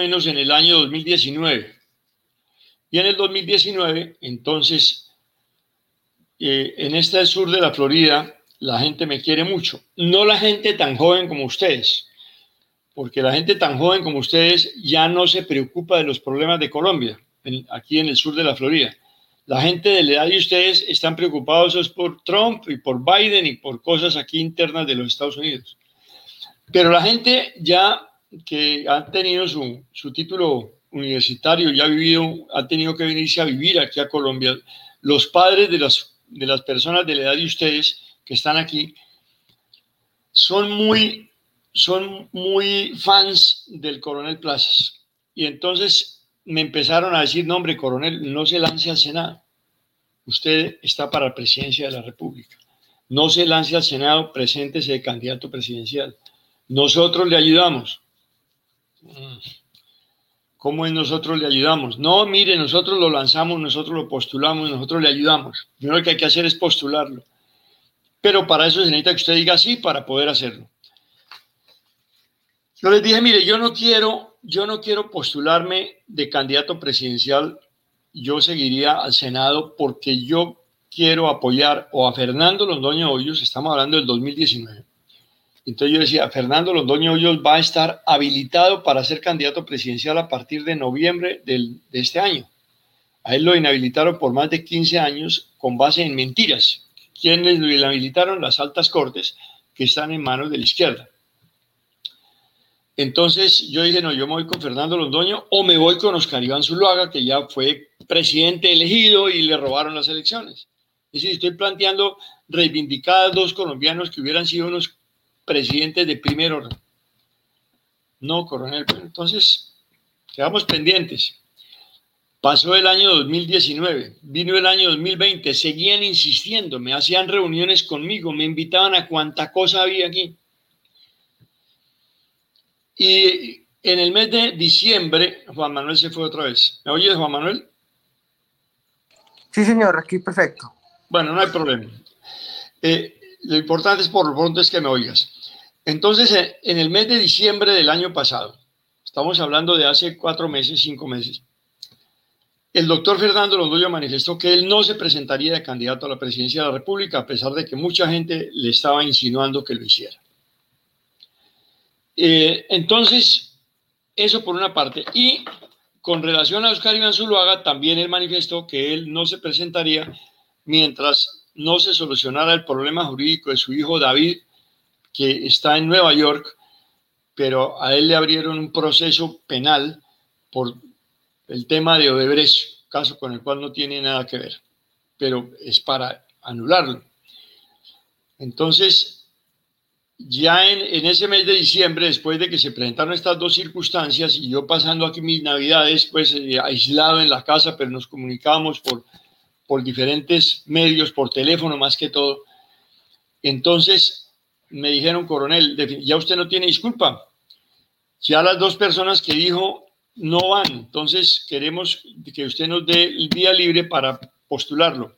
menos en el año 2019. Y en el 2019, entonces, eh, en este sur de la Florida, la gente me quiere mucho. No la gente tan joven como ustedes, porque la gente tan joven como ustedes ya no se preocupa de los problemas de Colombia, aquí en el sur de la Florida. La gente de la edad de ustedes están preocupados por Trump y por Biden y por cosas aquí internas de los Estados Unidos. Pero la gente ya que ha tenido su, su título universitario, ya ha vivido, ha tenido que venirse a vivir aquí a Colombia, los padres de las, de las personas de la edad de ustedes que están aquí son muy, son muy fans del coronel Plazas. Y entonces me empezaron a decir, no, coronel, no se lance al Senado. Usted está para la presidencia de la República. No se lance al Senado, preséntese de candidato presidencial. Nosotros le ayudamos. ¿Cómo es nosotros le ayudamos? No, mire, nosotros lo lanzamos, nosotros lo postulamos, nosotros le ayudamos. Lo que hay que hacer es postularlo. Pero para eso se necesita que usted diga sí para poder hacerlo. Yo les dije, mire, yo no quiero, yo no quiero postularme de candidato presidencial. Yo seguiría al Senado porque yo quiero apoyar o a Fernando Londoño Hoyos, estamos hablando del 2019. Entonces yo decía, Fernando Londoño Hoyos va a estar habilitado para ser candidato presidencial a partir de noviembre de este año. A él lo inhabilitaron por más de 15 años con base en mentiras quienes lo inhabilitaron las altas cortes que están en manos de la izquierda. Entonces yo dije, no, yo me voy con Fernando Londoño o me voy con Oscar Iván Zuluaga, que ya fue presidente elegido y le robaron las elecciones. Es decir, estoy planteando reivindicadas dos colombianos que hubieran sido unos presidentes de primer orden. No, coronel. Entonces, quedamos pendientes. Pasó el año 2019, vino el año 2020, seguían insistiendo, me hacían reuniones conmigo, me invitaban a cuánta cosa había aquí. Y en el mes de diciembre, Juan Manuel se fue otra vez. ¿Me oyes, Juan Manuel? Sí, señor, aquí perfecto. Bueno, no hay problema. Eh, lo importante es por lo pronto es que me oigas. Entonces, en el mes de diciembre del año pasado, estamos hablando de hace cuatro meses, cinco meses, el doctor Fernando Londoño manifestó que él no se presentaría de candidato a la presidencia de la República, a pesar de que mucha gente le estaba insinuando que lo hiciera. Eh, entonces, eso por una parte. Y con relación a Oscar Iván Zuluaga, también él manifestó que él no se presentaría mientras no se solucionara el problema jurídico de su hijo David, que está en Nueva York, pero a él le abrieron un proceso penal por el tema de Odebrecht, caso con el cual no tiene nada que ver, pero es para anularlo. Entonces, ya en, ese mes de diciembre, después de que se presentaron estas dos circunstancias y yo pasando aquí mis navidades, pues eh, aislado en la casa, pero nos comunicábamos por, por diferentes medios, por teléfono más que todo, entonces me dijeron, coronel, ya usted no tiene disculpa. Ya las dos personas que dijo no van. Entonces queremos que usted nos dé el día libre para postularlo.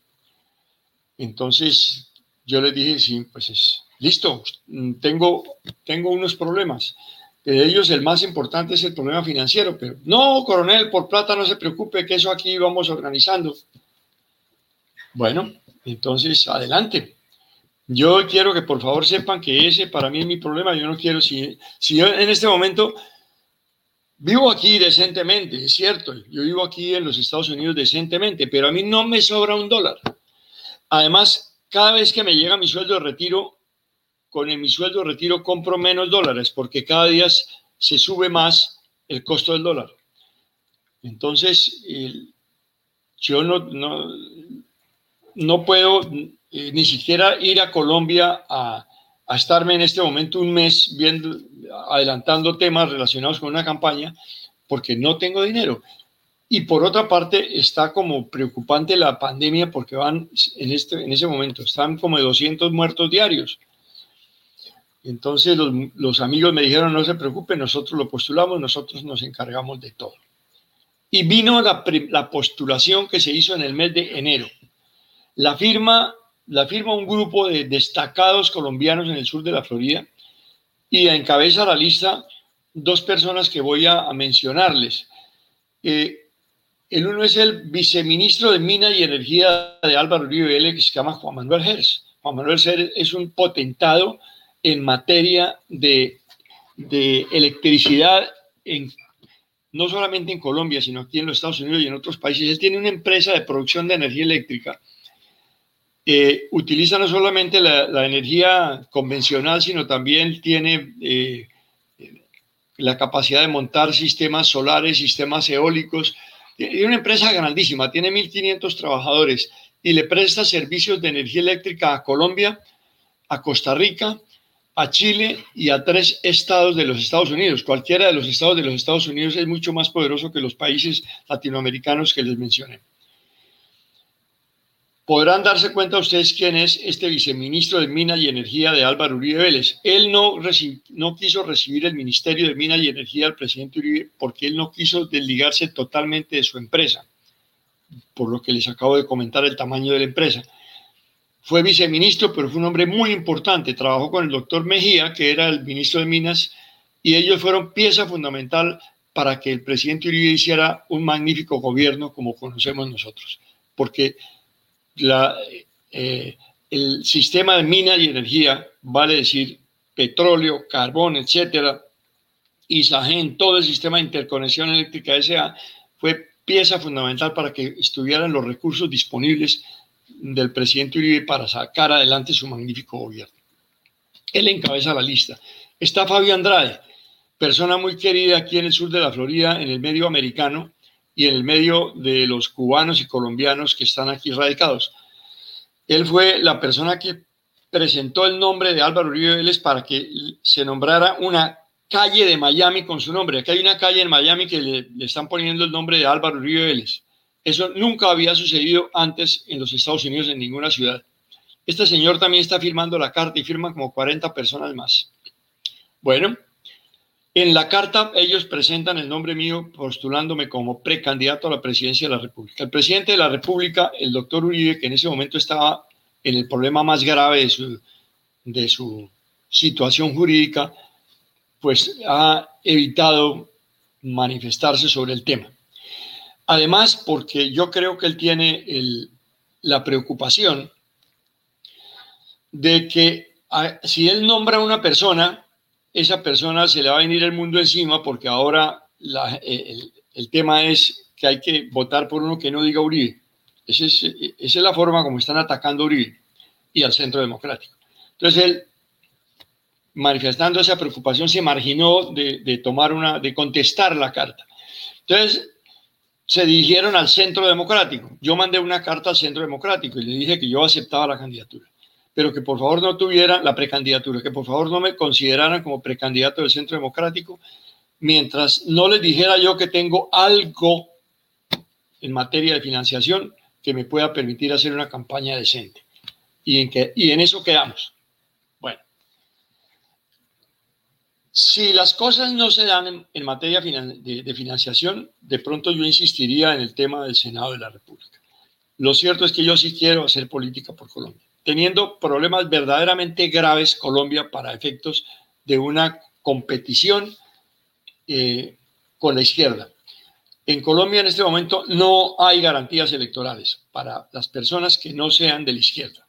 Entonces yo le dije, sí, pues es listo, tengo, tengo unos problemas. De ellos el más importante es el problema financiero, pero no, coronel, por plata no se preocupe, que eso aquí vamos organizando. Bueno, entonces adelante. Yo quiero que por favor sepan que ese para mí es mi problema. Yo no quiero, si, si yo en este momento Vivo aquí decentemente, es cierto, yo vivo aquí en los Estados Unidos decentemente, pero a mí no me sobra un dólar. Además, cada vez que me llega mi sueldo de retiro, con mi sueldo de retiro compro menos dólares porque cada día se sube más el costo del dólar. Entonces, yo no, no, no puedo eh, ni siquiera ir a Colombia a, a estarme en este momento un mes viendo, adelantando temas relacionados con una campaña porque no tengo dinero. Y por otra parte, está como preocupante la pandemia porque van en, este, en ese momento, están como 200 muertos diarios. Entonces los, los amigos me dijeron, no se preocupen, nosotros lo postulamos, nosotros nos encargamos de todo. Y vino la, la postulación que se hizo en el mes de enero. La firma, la firma un grupo de destacados colombianos en el sur de la Florida y encabeza la lista dos personas que voy a, mencionarles. Eh, el uno es el viceministro de Mina y Energía de Álvaro Uribe Vélez, que se llama Juan Manuel Gers. Juan Manuel Gers es un potentado en materia de, de electricidad no solamente en Colombia, sino aquí en los Estados Unidos y en otros países. Él tiene una empresa de producción de energía eléctrica. Eh, utiliza no solamente la, energía convencional, sino también tiene eh, la capacidad de montar sistemas solares, sistemas eólicos. Es una empresa grandísima, tiene 1.500 trabajadores y le presta servicios de energía eléctrica a Colombia, a Costa Rica, a Chile y a tres estados de los Estados Unidos. Cualquiera de los estados de los Estados Unidos es mucho más poderoso que los países latinoamericanos que les mencioné. Podrán darse cuenta ustedes quién es este viceministro de Minas y Energía de Álvaro Uribe Vélez. Él no, no quiso recibir el Ministerio de Minas y Energía del presidente Uribe porque él no quiso desligarse totalmente de su empresa, por lo que les acabo de comentar el tamaño de la empresa fue viceministro, pero fue un hombre muy importante. Trabajó con el doctor Mejía, que era el ministro de Minas, y ellos fueron pieza fundamental para que el presidente Uribe hiciera un magnífico gobierno como conocemos nosotros. Porque eh, el sistema de minas y energía, vale decir petróleo, carbón, etcétera, ISAGEN, todo el sistema de interconexión eléctrica SA, fue pieza fundamental para que estuvieran los recursos disponibles del presidente Uribe para sacar adelante su magnífico gobierno. Él encabeza la lista. Está Fabio Andrade, persona muy querida aquí en el sur de la Florida, en el medio americano y en el medio de los cubanos y colombianos que están aquí radicados. Él fue la persona que presentó el nombre de Álvaro Uribe Vélez para que se nombrara una calle de Miami con su nombre. Aquí hay una calle en Miami que le, están poniendo el nombre de Álvaro Uribe Vélez. Eso nunca había sucedido antes en los Estados Unidos en ninguna ciudad. Este señor también está firmando la carta y firman como 40 personas más. Bueno, en la carta ellos presentan el nombre mío postulándome como precandidato a la presidencia de la República. El presidente de la República, el doctor Uribe, que en ese momento estaba en el problema más grave de su, situación jurídica, pues ha evitado manifestarse sobre el tema. Además, porque yo creo que él tiene la preocupación de que si él nombra a una persona, esa persona se le va a venir el mundo encima porque ahora el, tema es que hay que votar por uno que no diga Uribe. Esa es, esa es la forma como están atacando a Uribe y al Centro Democrático. Entonces él, manifestando esa preocupación, se marginó de, de tomar una, de contestar la carta. Entonces, se dirigieron al Centro Democrático. Yo mandé una carta al Centro Democrático y le dije que yo aceptaba la candidatura, pero que por favor no tuviera la precandidatura, que por favor no me consideraran como precandidato del Centro Democrático, mientras no les dijera yo que tengo algo en materia de financiación que me pueda permitir hacer una campaña decente. Y en, que, y en eso quedamos. Si las cosas no se dan en, materia de, financiación, de pronto yo insistiría en el tema del Senado de la República. Lo cierto es que yo sí quiero hacer política por Colombia, teniendo problemas verdaderamente graves Colombia para efectos de una competición eh, con la izquierda. En Colombia en este momento no hay garantías electorales para las personas que no sean de la izquierda.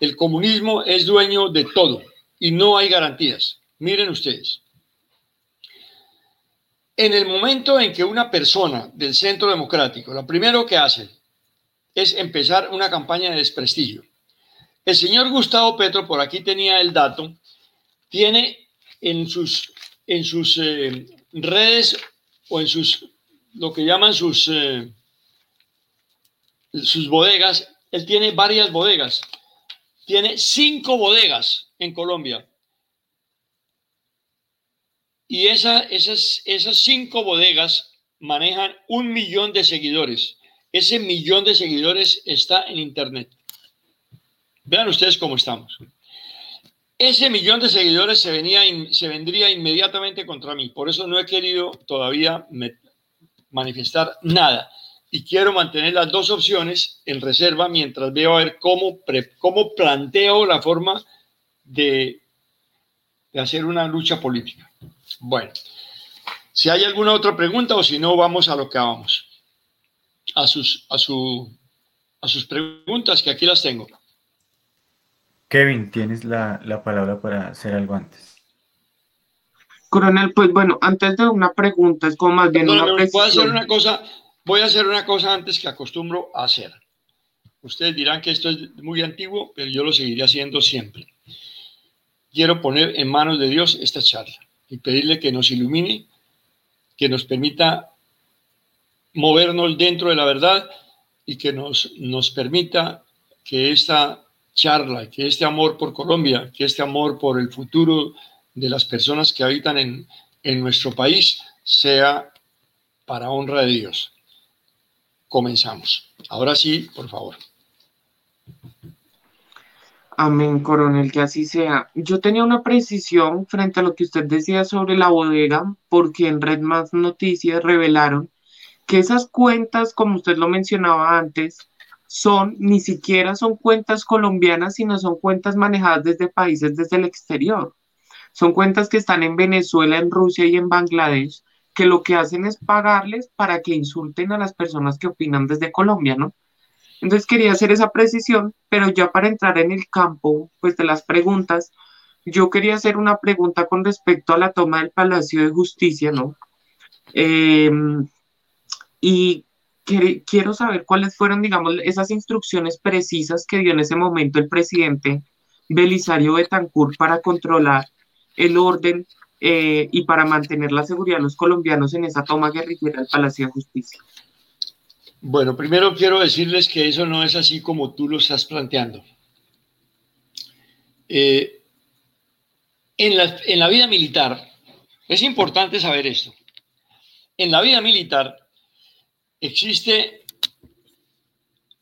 El comunismo es dueño de todo y no hay garantías. Miren ustedes, en el momento en que una persona del centro democrático, lo primero que hace es empezar una campaña de desprestigio. El señor Gustavo Petro, por aquí tenía el dato, tiene en sus, en sus eh, redes o en sus, lo que llaman sus, eh, sus bodegas, él tiene varias bodegas. Tiene cinco bodegas en Colombia. Y esa, esas, esas cinco bodegas manejan un millón de seguidores. Ese millón de seguidores está en Internet. Vean ustedes cómo estamos. Ese millón de seguidores se, venía, se vendría inmediatamente contra mí. Por eso no he querido todavía manifestar nada. Y quiero mantener las dos opciones en reserva mientras veo a ver cómo, cómo planteo la forma de, de hacer una lucha política. Bueno, si hay alguna otra pregunta o si no, vamos a lo que vamos. A sus, a, su, a sus preguntas, que aquí las tengo. Kevin, tienes la, palabra para hacer algo antes. Coronel, pues bueno, antes de una pregunta, es como más bien una Voy a hacer una cosa, voy a hacer una cosa antes que acostumbro a hacer. Ustedes dirán que esto es muy antiguo, pero yo lo seguiré haciendo siempre. Quiero poner en manos de Dios esta charla y pedirle que nos ilumine, que nos permita movernos dentro de la verdad y que nos, nos permita que esta charla, que este amor por Colombia, que este amor por el futuro de las personas que habitan en, en nuestro país sea para honra de Dios. Comenzamos. Ahora sí, por favor. Amén, coronel, que así sea. Yo tenía una precisión frente a lo que usted decía sobre la bodega, porque en Red Más Noticias revelaron que esas cuentas, como usted lo mencionaba antes, son, ni siquiera son cuentas colombianas, sino son cuentas manejadas desde países desde el exterior. Son cuentas que están en Venezuela, en Rusia y en Bangladesh, que lo que hacen es pagarles para que insulten a las personas que opinan desde Colombia, ¿no? Entonces quería hacer esa precisión, pero ya para entrar en el campo, pues de las preguntas, yo quería hacer una pregunta con respecto a la toma del Palacio de Justicia, ¿no? Em, y quiero saber cuáles fueron, digamos, esas instrucciones precisas que dio en ese momento el presidente Belisario Betancourt para controlar el orden eh, y para mantener la seguridad de los colombianos en esa toma guerrillera del Palacio de Justicia. Bueno, primero quiero decirles que eso no es así como tú lo estás planteando. Eh, en, la, en la vida militar, es importante saber esto. En la vida militar, existe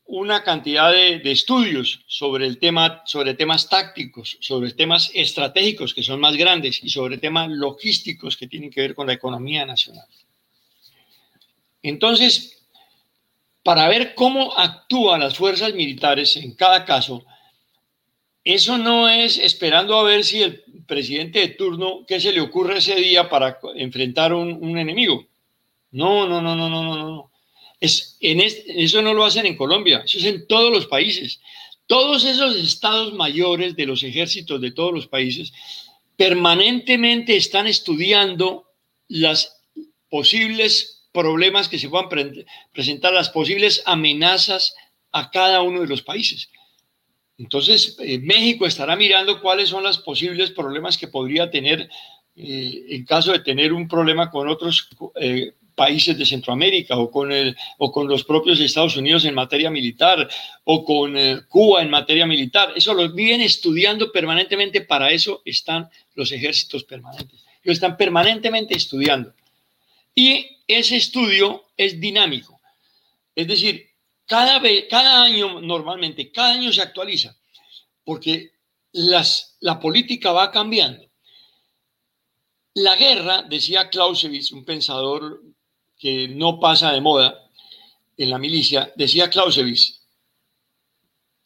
una cantidad de, estudios sobre el tema, sobre temas tácticos, sobre temas estratégicos que son más grandes y sobre temas logísticos que tienen que ver con la economía nacional. Entonces, para ver cómo actúan las fuerzas militares en cada caso, eso no es esperando a ver si el presidente de turno, qué se le ocurre ese día para enfrentar un, un enemigo. No, no, no, no, no, no, no. Es, en eso no lo hacen en Colombia, eso es en todos los países. Todos esos estados mayores de los ejércitos de todos los países permanentemente están estudiando las posibles problemas que se puedan presentar, las posibles amenazas a cada uno de los países. Entonces, eh, México estará mirando cuáles son los posibles problemas que podría tener eh, en caso de tener un problema con otros eh, países de Centroamérica o con, el, o con los propios Estados Unidos en materia militar o con eh, Cuba en materia militar. Eso lo viven estudiando permanentemente, para eso están los ejércitos permanentes. Ellos están permanentemente estudiando. Y ese estudio es dinámico. Es decir, cada, vez, cada año normalmente, cada año se actualiza, porque las, la política va cambiando. La guerra, decía Clausewitz, un pensador que no pasa de moda en la milicia, decía Clausewitz,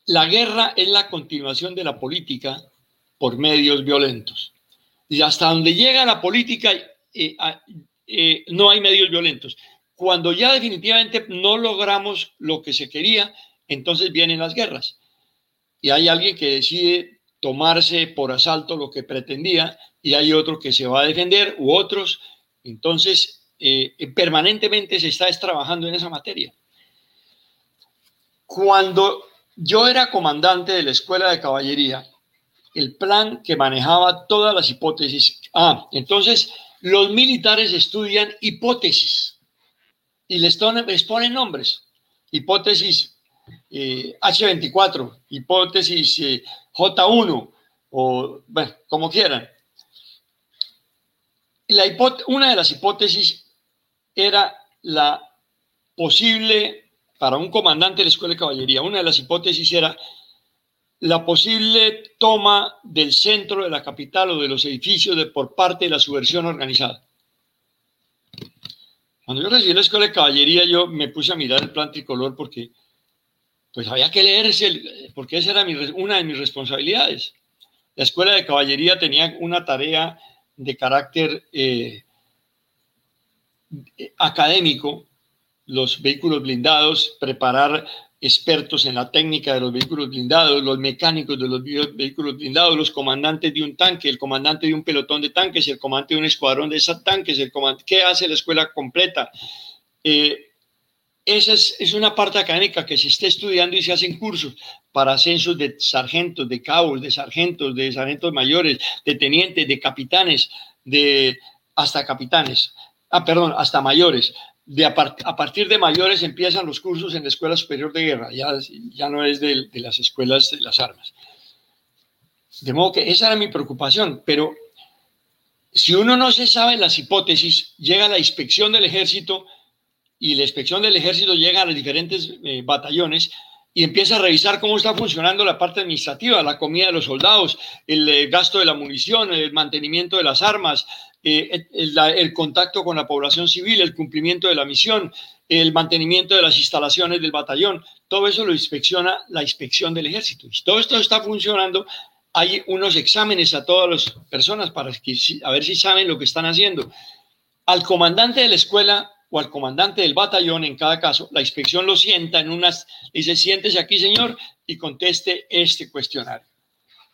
la guerra es la continuación de la política por medios violentos. Y hasta donde llega la política eh, eh, no hay medios violentos. Cuando ya definitivamente no logramos lo que se quería, entonces vienen las guerras. Y hay alguien que decide tomarse por asalto lo que pretendía y hay otro que se va a defender u otros. Entonces eh, permanentemente se está trabajando en esa materia. Cuando yo era comandante de la escuela de caballería, el plan que manejaba todas las hipótesis, ah, entonces los militares estudian hipótesis y les, ponen nombres, hipótesis H24, eh, hipótesis eh, J1 o bueno, como quieran. Una de las hipótesis era la posible, para un comandante de la Escuela de Caballería, una de las hipótesis era la posible toma del centro de la capital o de los edificios de, por parte de la subversión organizada. Cuando yo recibí la Escuela de Caballería, yo me puse a mirar el plan tricolor porque pues había que leerse, porque esa era una de mis responsabilidades. La Escuela de Caballería tenía una tarea de carácter eh, académico, los vehículos blindados, preparar expertos en la técnica de los vehículos blindados, los mecánicos de los vehículos blindados, los comandantes de un tanque, el comandante de un pelotón de tanques, el comandante de un escuadrón de esos tanques, el comandante, ¿qué hace la escuela completa? Eh, esa es, una parte académica que se está estudiando y se hacen cursos para ascensos de sargentos, de cabos, de sargentos, de sargentos mayores, de tenientes, de capitanes, de hasta capitanes, ah, perdón, hasta mayores. De a, partir de mayores empiezan los cursos en la Escuela Superior de Guerra, ya, ya no es de, las escuelas de las armas. De modo que esa era mi preocupación, pero si uno no se sabe las hipótesis, llega la inspección del ejército y la inspección del ejército llega a los diferentes eh, batallones y empieza a revisar cómo está funcionando la parte administrativa, la comida de los soldados, el eh, gasto de la munición, el mantenimiento de las armas, eh, el, contacto con la población civil, el cumplimiento de la misión, el mantenimiento de las instalaciones del batallón. Todo eso lo inspecciona la inspección del ejército. Si todo esto está funcionando, hay unos exámenes a todas las personas para ver si saben lo que están haciendo. Al comandante de la escuela o al comandante del batallón, en cada caso, la inspección lo sienta en unas, dice, siéntese aquí, señor, y conteste este cuestionario.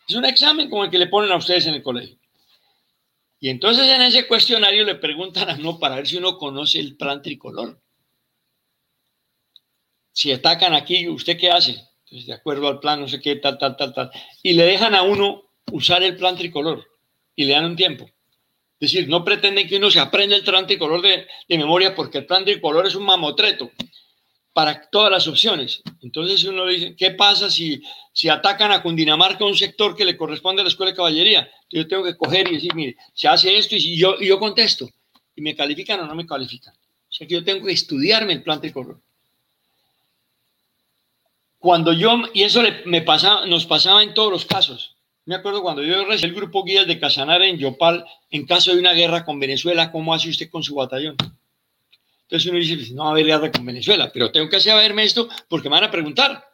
Es un examen como el que le ponen a ustedes en el colegio. Y entonces en ese cuestionario le preguntan a uno para ver si uno conoce el plan tricolor. Si atacan aquí, ¿usted qué hace? Entonces, de acuerdo al plan, no sé qué, tal, tal, tal, tal. Y le dejan a uno usar el plan tricolor y le dan un tiempo. Decir, no pretenden que uno se aprenda el plan tricolor de, de memoria porque el plan tricolor es un mamotreto para todas las opciones. Entonces uno dice, ¿qué pasa si, si atacan a Cundinamarca, un sector que le corresponde a la Escuela de Caballería? Yo tengo que coger y decir, mire, se hace esto y yo, y yo contesto. ¿Y me califican o no me califican? O sea que yo tengo que estudiarme el plan tricolor. Cuando yo, y eso me pasa, nos pasaba en todos los casos. Me acuerdo cuando yo recibí el grupo guías de Casanare en Yopal, en caso de una guerra con Venezuela, ¿cómo hace usted con su batallón? Entonces uno dice, pues, no va a haber guerra con Venezuela, pero tengo que saberme esto porque me van a preguntar.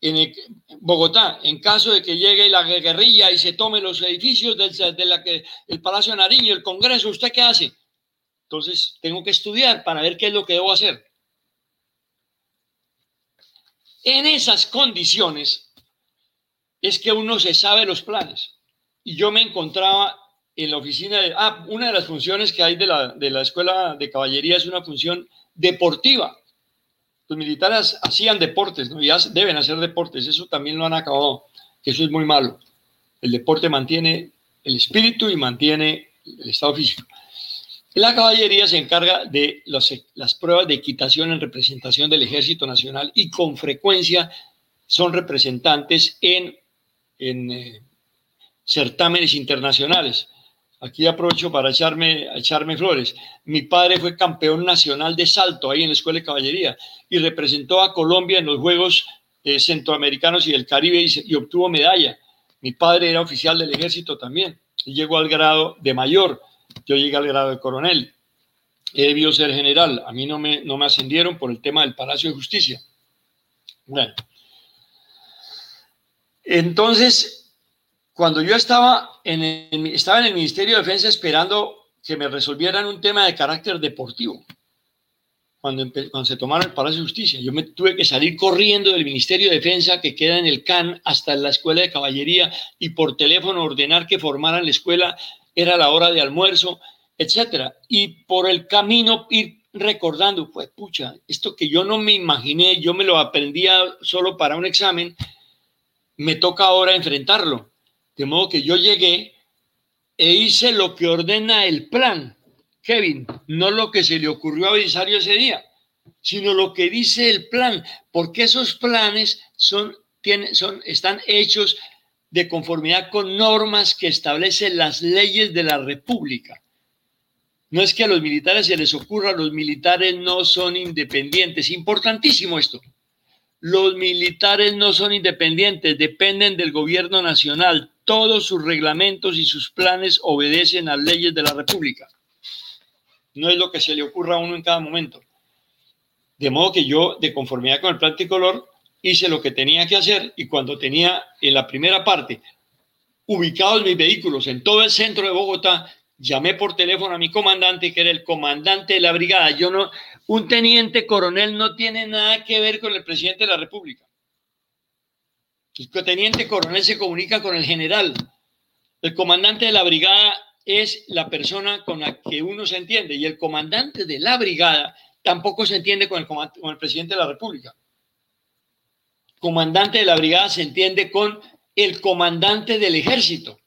En Bogotá, en caso de que llegue la guerrilla y se tome los edificios del que, el Palacio Nariño, el Congreso, ¿usted qué hace? Entonces tengo que estudiar para ver qué es lo que debo hacer. En esas condiciones, es que uno se sabe los planes. Y yo me encontraba en la oficina de... Ah, una de las funciones que hay de la, de la escuela de caballería es una función deportiva. Los militares hacían deportes, ¿no? Ya deben hacer deportes, eso también lo han acabado, que eso es muy malo. El deporte mantiene el espíritu y mantiene el estado físico. La caballería se encarga de las pruebas de equitación en representación del Ejército Nacional y con frecuencia son representantes en en eh, certámenes internacionales. Aquí aprovecho para echarme, echarme flores. Mi padre fue campeón nacional de salto ahí en la Escuela de Caballería y representó a Colombia en los Juegos Centroamericanos y del Caribe y, obtuvo medalla. Mi padre era oficial del ejército también y llegó al grado de mayor. Yo llegué al grado de coronel. He debido ser general. A mí no me, no me ascendieron por el tema del Palacio de Justicia. Bueno, entonces, cuando yo estaba en, el, estaba en el Ministerio de Defensa esperando que me resolvieran un tema de carácter deportivo, cuando, se tomaron el Palacio de Justicia, yo me tuve que salir corriendo del Ministerio de Defensa que queda en el CAN hasta la Escuela de Caballería y por teléfono ordenar que formaran la escuela, era la hora de almuerzo, etcétera. Y por el camino ir recordando, pues pucha, esto que yo no me imaginé, yo me lo aprendía solo para un examen, me toca ahora enfrentarlo. De modo que yo llegué e hice lo que ordena el plan, Kevin, no lo que se le ocurrió a Belisario ese día, sino lo que dice el plan, porque esos planes son, tienen, son, están hechos de conformidad con normas que establecen las leyes de la República. No es que a los militares se les ocurra, los militares no son independientes. Importantísimo esto. Los militares no son independientes, dependen del gobierno nacional. Todos sus reglamentos y sus planes obedecen a leyes de la República. No es lo que se le ocurra a uno en cada momento. De modo que yo, de conformidad con el plan tricolor, hice lo que tenía que hacer y cuando tenía en la primera parte ubicados mis vehículos en todo el centro de Bogotá, llamé por teléfono a mi comandante, que era el comandante de la brigada. Yo no, un teniente coronel no tiene nada que ver con el presidente de la República. El teniente coronel se comunica con el general. El comandante de la brigada es la persona con la que uno se entiende y el comandante de la brigada tampoco se entiende con el, el presidente de la República. Comandante de la brigada se entiende con el comandante del ejército.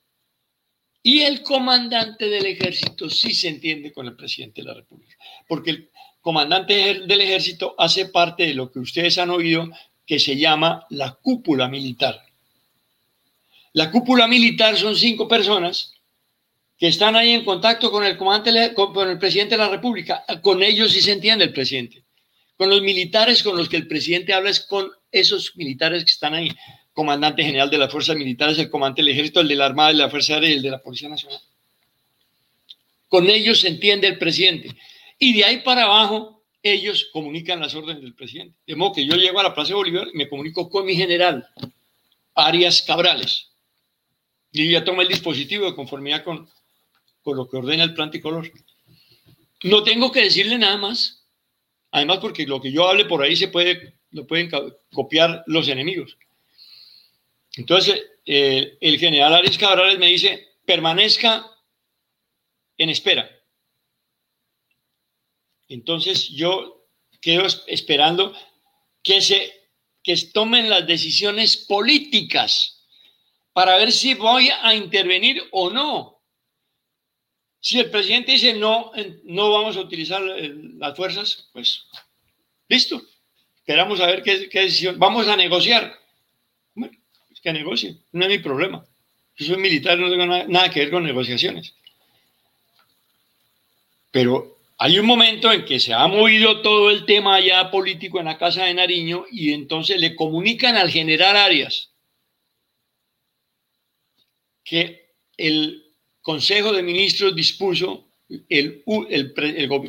Y el comandante del ejército sí se entiende con el presidente de la República, porque el comandante del ejército hace parte de lo que ustedes han oído que se llama la cúpula militar. La cúpula militar son cinco personas que están ahí en contacto con el comandante, con el presidente de la República. Con ellos sí se entiende el presidente. Con los militares con los que el presidente habla es con esos militares que están ahí comandante general de las fuerzas militares, el comandante del ejército, el de la Armada, de la Fuerza Aérea y el de la Policía Nacional. Con ellos se entiende el presidente. Y de ahí para abajo, ellos comunican las órdenes del presidente. De modo que yo llego a la Plaza de Bolívar y me comunico con mi general, Arias Cabrales. Y ya toma el dispositivo de conformidad con, con lo que ordena el plan tricolor. No tengo que decirle nada más. Además, porque lo que yo hable por ahí se puede, lo pueden copiar los enemigos. Entonces, eh, el general Arias Cabrales me dice, permanezca en espera. Entonces, yo quedo esperando que se que tomen las decisiones políticas para ver si voy a intervenir o no. Si el presidente dice no, no vamos a utilizar las fuerzas, pues listo. Esperamos a ver qué, decisión. Vamos a negociar que negocie, no es mi problema. Yo soy militar, no tengo nada, que ver con negociaciones. Pero hay un momento en que se ha movido todo el tema ya político en la Casa de Nariño y entonces le comunican al general Arias que el Consejo de Ministros dispuso, el,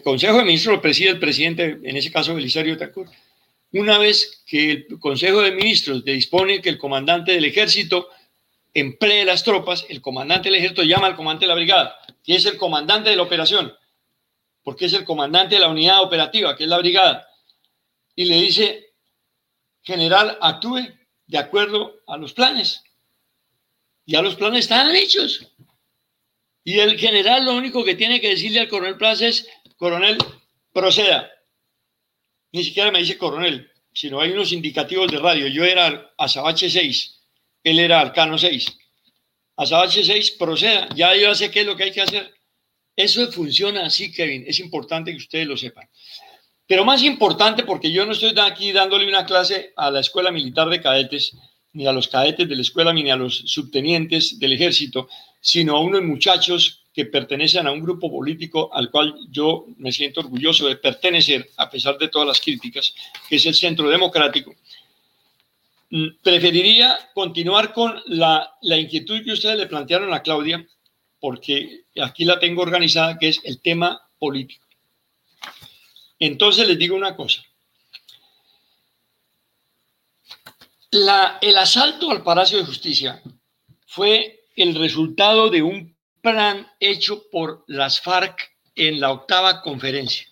Consejo de Ministros lo preside el presidente, en ese caso Belisario Tacur, una vez que el Consejo de Ministros dispone que el comandante del ejército emplee las tropas, el comandante del ejército llama al comandante de la brigada, que es el comandante de la operación, porque es el comandante de la unidad operativa, que es la brigada, y le dice, general, actúe de acuerdo a los planes. Ya los planes están hechos. Y el general lo único que tiene que decirle al coronel Plaza es, coronel, proceda ni siquiera me dice coronel, sino hay unos indicativos de radio. Yo era Azabache 6, él era Arcano 6. Azabache 6, proceda, ya yo sé qué es lo que hay que hacer. Eso funciona así, Kevin, es importante que ustedes lo sepan. Pero más importante, porque yo no estoy aquí dándole una clase a la Escuela Militar de Cadetes, ni a los cadetes de la escuela, ni a los subtenientes del ejército, sino a unos muchachos que pertenecen a un grupo político al cual yo me siento orgulloso de pertenecer, a pesar de todas las críticas, que es el Centro Democrático. Mm, preferiría continuar con la, la inquietud que ustedes le plantearon a Claudia, porque aquí la tengo organizada, que es el tema político. Entonces les digo una cosa. La, el asalto al Palacio de Justicia fue el resultado de un plan hecho por las FARC en la octava conferencia.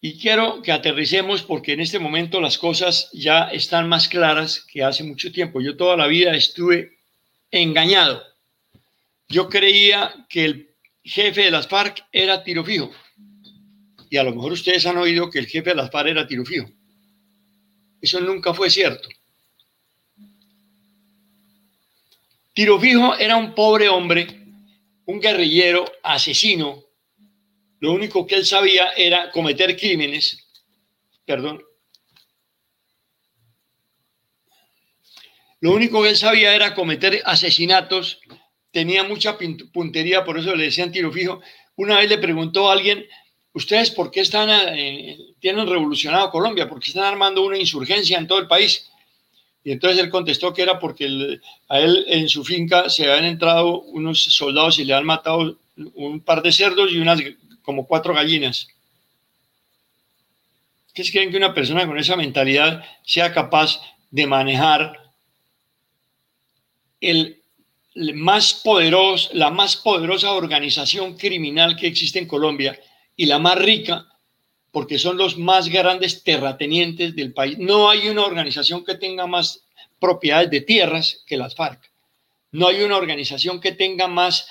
Y quiero que aterricemos porque en este momento las cosas ya están más claras que hace mucho tiempo. Yo toda la vida estuve engañado. Yo creía que el jefe de las FARC era tiro fijo. Y a lo mejor ustedes han oído que el jefe de las FARC era tiro fijo. Eso nunca fue cierto. Tiro Fijo era un pobre hombre, un guerrillero, asesino. Lo único que él sabía era cometer crímenes. Perdón. Lo único que él sabía era cometer asesinatos. Tenía mucha puntería, por eso le decían tiro fijo. Una vez le preguntó a alguien, ¿ustedes por qué están, eh, tienen revolucionado Colombia? ¿Por qué están armando una insurgencia en todo el país? Y entonces él contestó que era porque a él en su finca se habían entrado unos soldados y le han matado un par de cerdos y unas como cuatro gallinas. ¿Qué creen que una persona con esa mentalidad sea capaz de manejar el, más la más poderosa organización criminal que existe en Colombia y la más rica, porque son los más grandes terratenientes del país. No hay una organización que tenga más propiedades de tierras que las FARC. No hay una organización que tenga más,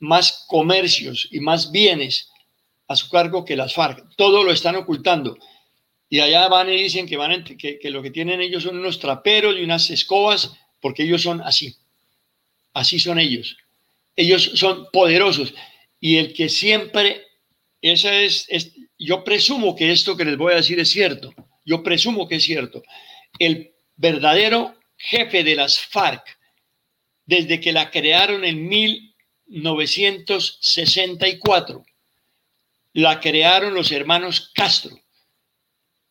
más comercios y más bienes a su cargo que las FARC. Todo lo están ocultando. Y allá van y dicen que, van, que lo que tienen ellos son unos traperos y unas escobas, porque ellos son así. Así son ellos. Ellos son poderosos. Y el que siempre, esa es, yo presumo que esto que les voy a decir es cierto. Yo presumo que es cierto. El verdadero jefe de las FARC, desde que la crearon en 1964, la crearon los hermanos Castro,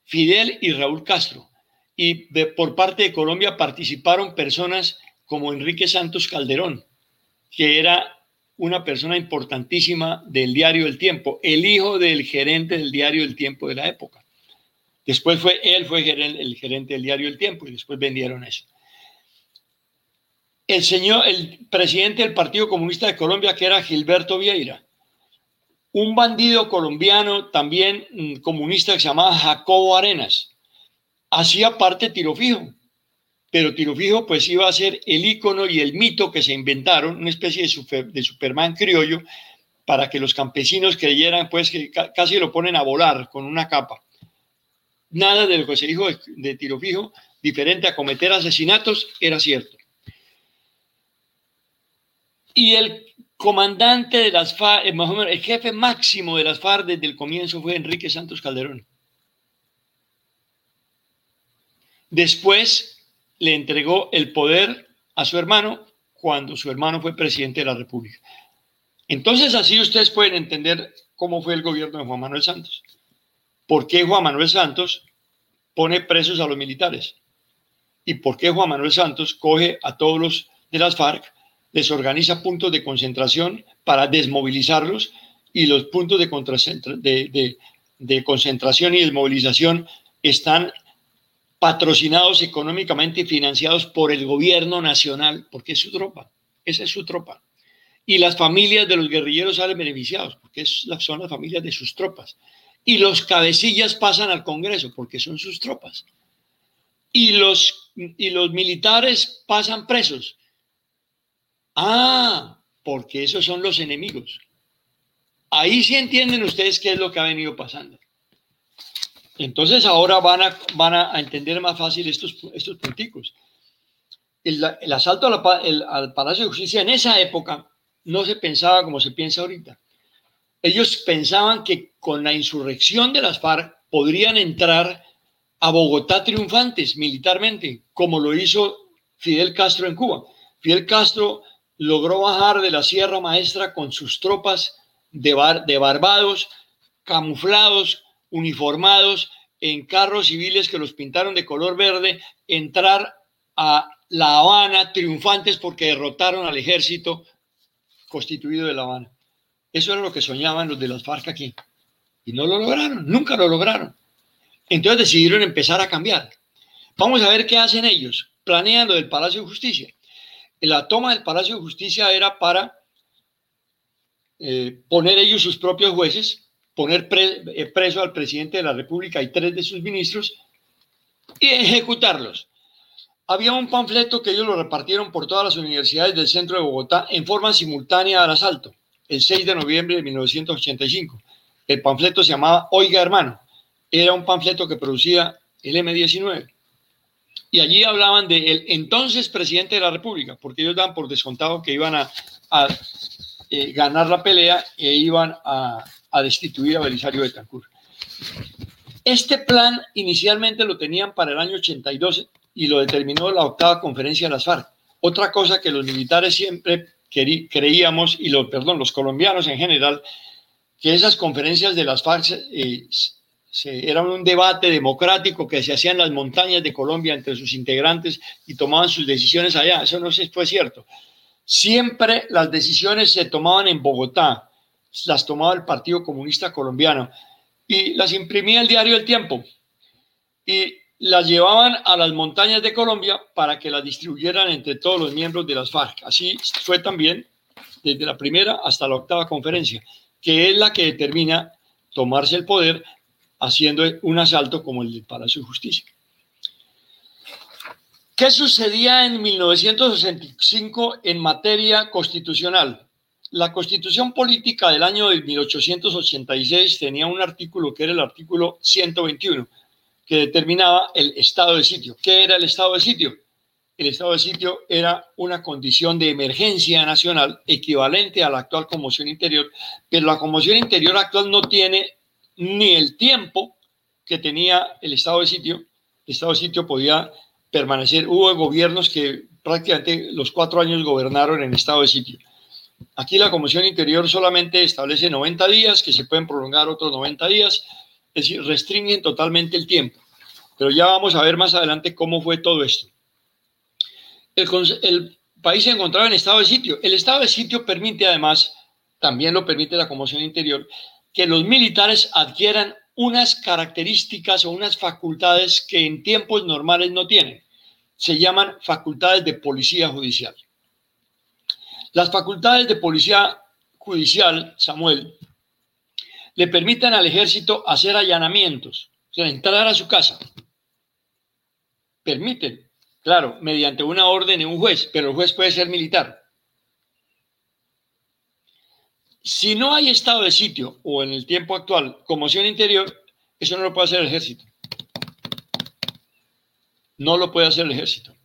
Fidel y Raúl Castro. Y por parte de Colombia participaron personas como Enrique Santos Calderón, que era una persona importantísima del diario El Tiempo, el hijo del gerente del diario El Tiempo de la época. Después fue él, fue el gerente del diario El Tiempo y después vendieron eso. El señor, el presidente del Partido Comunista de Colombia, que era Gilberto Vieira, un bandido colombiano también mm, comunista que se llamaba Jacobo Arenas, hacía parte tiro fijo pero Tiro Fijo pues iba a ser el icono y el mito que se inventaron, una especie de, de Superman criollo, para que los campesinos creyeran pues que casi lo ponen a volar con una capa. Nada de lo que se dijo de, Tiro Fijo, diferente a cometer asesinatos, era cierto. Y el comandante de las FARC, eh, el jefe máximo de las FARC desde el comienzo fue Enrique Santos Calderón. Después le entregó el poder a su hermano cuando su hermano fue presidente de la República. Entonces así ustedes pueden entender cómo fue el gobierno de Juan Manuel Santos. ¿Por qué Juan Manuel Santos pone presos a los militares? ¿Y por qué Juan Manuel Santos coge a todos los de las FARC, les organiza puntos de concentración para desmovilizarlos y los puntos de, de concentración y desmovilización están patrocinados económicamente y financiados por el gobierno nacional, porque es su tropa, esa es su tropa. Y las familias de los guerrilleros salen beneficiados, porque son las familias de sus tropas. Y los cabecillas pasan al Congreso, porque son sus tropas. Y los, y los militares pasan presos. Ah, porque esos son los enemigos. Ahí sí entienden ustedes qué es lo que ha venido pasando. Entonces ahora van a, van a entender más fácil estos, estos punticos. El, asalto al Palacio de Justicia en esa época no se pensaba como se piensa ahorita. Ellos pensaban que con la insurrección de las FARC podrían entrar a Bogotá triunfantes militarmente, como lo hizo Fidel Castro en Cuba. Fidel Castro logró bajar de la Sierra Maestra con sus tropas de, de Barbados, camuflados, uniformados en carros civiles que los pintaron de color verde, entrar a La Habana triunfantes porque derrotaron al ejército constituido de La Habana. Eso era lo que soñaban los de las FARC aquí. Y no lo lograron, nunca lo lograron. Entonces decidieron empezar a cambiar. Vamos a ver qué hacen ellos. Planean lo del Palacio de Justicia. La toma del Palacio de Justicia era para eh, poner ellos sus propios jueces, poner eh, preso al presidente de la República y tres de sus ministros y ejecutarlos. Había un panfleto que ellos lo repartieron por todas las universidades del centro de Bogotá en forma simultánea al asalto, el 6 de noviembre de 1985. El panfleto se llamaba Oiga Hermano. Era un panfleto que producía el M19. Y allí hablaban del entonces presidente de la República, porque ellos daban por descontado que iban a, eh, ganar la pelea e iban a a destituir a Belisario Betancourt. Este plan inicialmente lo tenían para el año 82 y lo determinó la octava conferencia de las FARC. Otra cosa que los militares siempre creíamos, y los, perdón, los colombianos en general, que esas conferencias de las FARC eh, eran un debate democrático que se hacía en las montañas de Colombia entre sus integrantes y tomaban sus decisiones allá. Eso no fue cierto. Siempre las decisiones se tomaban en Bogotá, las tomaba el Partido Comunista Colombiano y las imprimía el diario El Tiempo. Y las llevaban a las montañas de Colombia para que las distribuyeran entre todos los miembros de las FARC. Así fue también desde la primera hasta la octava conferencia, que es la que determina tomarse el poder haciendo un asalto como el del Palacio de Justicia. ¿Qué sucedía en 1965 en materia constitucional? La constitución política del año de 1886 tenía un artículo que era el artículo 121, que determinaba el estado de sitio. ¿Qué era el estado de sitio? El estado de sitio era una condición de emergencia nacional equivalente a la actual conmoción interior, pero la conmoción interior actual no tiene ni el tiempo que tenía el estado de sitio. El estado de sitio podía permanecer. Hubo gobiernos que prácticamente los cuatro años gobernaron en estado de sitio. Aquí la Comisión Interior solamente establece 90 días, que se pueden prolongar otros 90 días, es decir, restringen totalmente el tiempo. Pero ya vamos a ver más adelante cómo fue todo esto. El, país se encontraba en estado de sitio. El estado de sitio permite además, también lo permite la Comisión Interior, que los militares adquieran unas características o unas facultades que en tiempos normales no tienen. Se llaman facultades de policía judicial. Las facultades de policía judicial, Samuel, le permiten al ejército hacer allanamientos, o sea, entrar a su casa. Permiten, claro, mediante una orden de un juez, pero el juez puede ser militar. Si no hay estado de sitio o en el tiempo actual conmoción interior, eso no lo puede hacer el ejército. No lo puede hacer el ejército.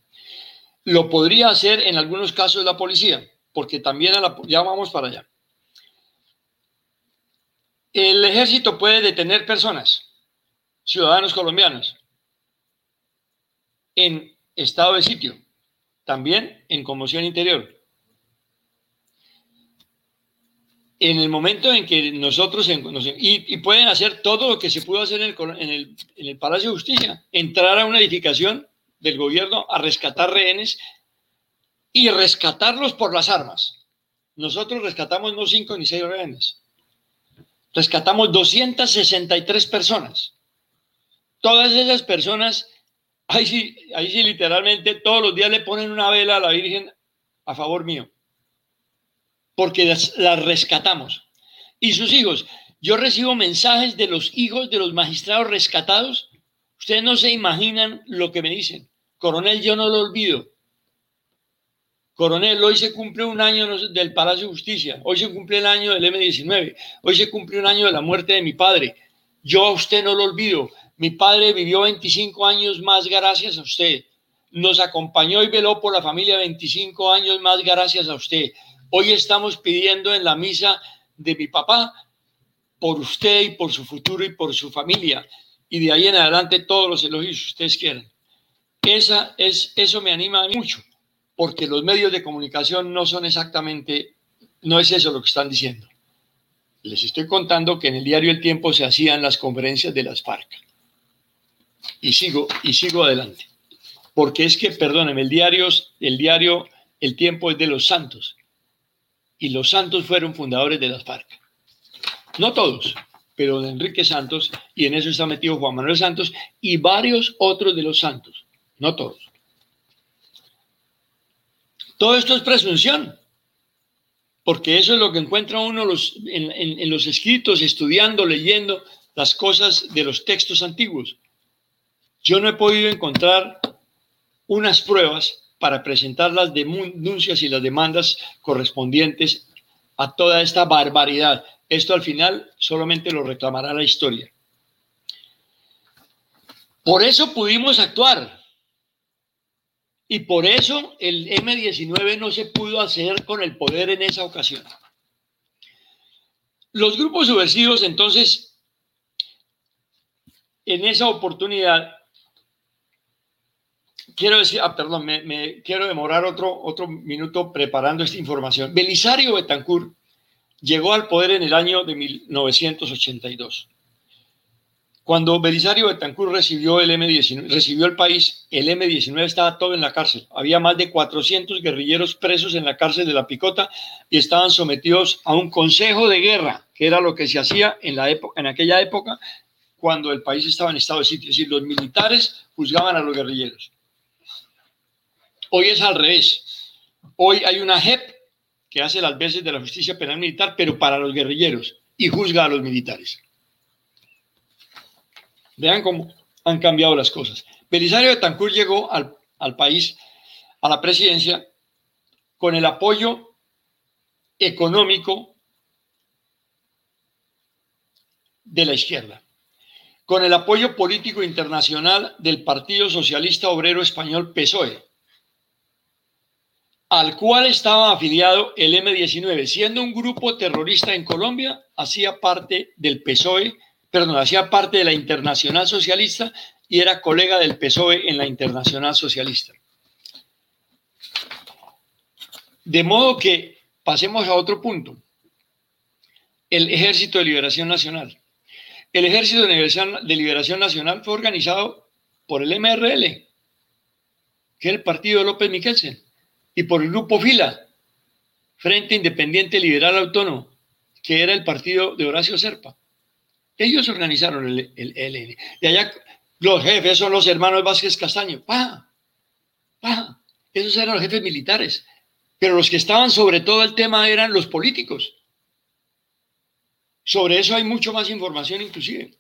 Lo podría hacer en algunos casos la policía, porque también a la, ya vamos para allá. El ejército puede detener personas, ciudadanos colombianos, en estado de sitio, también en conmoción interior. en el momento en que nosotros, y, pueden hacer todo lo que se pudo hacer en el, Palacio de Justicia, entrar a una edificación del gobierno a rescatar rehenes y rescatarlos por las armas. Nosotros rescatamos no cinco ni seis rehenes, rescatamos 263 personas. Todas esas personas, ahí sí, ahí sí literalmente todos los días le ponen una vela a la Virgen a favor mío porque las, rescatamos. Y sus hijos, yo recibo mensajes de los hijos de los magistrados rescatados. Ustedes no se imaginan lo que me dicen. Coronel, yo no lo olvido. Coronel, hoy se cumple un año del Palacio de Justicia, hoy se cumple el año del M19, hoy se cumple un año de la muerte de mi padre. Yo a usted no lo olvido. Mi padre vivió 25 años más gracias a usted. Nos acompañó y veló por la familia 25 años más gracias a usted. Hoy estamos pidiendo en la misa de mi papá por usted y por su futuro y por su familia. Y de ahí en adelante todos los elogios que ustedes quieran. Esa es, eso me anima mucho, porque los medios de comunicación no son exactamente, no es eso lo que están diciendo. Les estoy contando que en el diario El Tiempo se hacían las conferencias de las FARC. Y sigo, y sigo adelante. Porque es que, perdónenme, el diario, el diario El Tiempo es de los santos y los Santos fueron fundadores de las FARC. No todos, pero de Enrique Santos, y en eso está metido Juan Manuel Santos y varios otros de los santos, no todos. Todo esto es presunción, porque eso es lo que encuentra uno en, en los escritos, estudiando, leyendo las cosas de los textos antiguos. Yo no he podido encontrar unas pruebas para presentar las denuncias y las demandas correspondientes a toda esta barbaridad. Esto al final solamente lo reclamará la historia. Por eso pudimos actuar. Y por eso el M19 no se pudo hacer con el poder en esa ocasión. Los grupos subversivos entonces, en esa oportunidad, quiero decir, ah, perdón, me, quiero demorar otro, otro minuto preparando esta información. Belisario Betancourt llegó al poder en el año de 1982. Cuando Belisario Betancourt recibió el M19, recibió el país, el M19 estaba todo en la cárcel. Había más de 400 guerrilleros presos en la cárcel de la Picota y estaban sometidos a un consejo de guerra, que era lo que se hacía en, la época, en aquella época cuando el país estaba en estado de sitio. Es decir, los militares juzgaban a los guerrilleros. Hoy es al revés. Hoy hay una JEP que hace las veces de la justicia penal militar, pero para los guerrilleros y juzga a los militares. Vean cómo han cambiado las cosas. Belisario de Tancur llegó al, al país, a la presidencia, con el apoyo económico de la izquierda, con el apoyo político internacional del Partido Socialista Obrero Español PSOE, al cual estaba afiliado el M19, siendo un grupo terrorista en Colombia, hacía parte del PSOE, perdón, hacía parte de la Internacional Socialista y era colega del PSOE en la Internacional Socialista. De modo que pasemos a otro punto. El Ejército de Liberación Nacional. El Ejército de Liberación, Nacional fue organizado por el MRL, que es el partido de López Miquelsen, y por el Grupo FILA, Frente Independiente Liberal Autónomo, que era el partido de Horacio Serpa. Ellos organizaron el, el ELN. Y allá los jefes son los hermanos Vázquez Castaño. ¡Pah! ¡Pah! Esos eran los jefes militares. Pero los que estaban sobre todo el tema eran los políticos. Sobre eso hay mucho más información inclusive.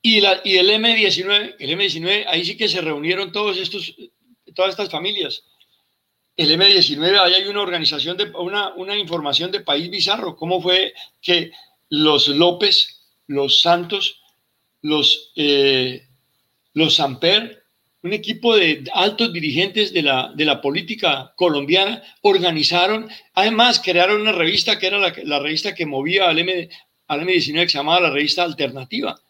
Y, la, y el M19, el M19, ahí sí que se reunieron todos estos, todas estas familias. El M19, ahí hay una organización, de, una, una información de país bizarro. ¿Cómo fue que los López, los Santos, los, eh, los un equipo de altos dirigentes de la, de la política colombiana organizaron, además crearon una revista que era la, la revista que movía al, M, al M19 que se llamaba la revista Alternativa.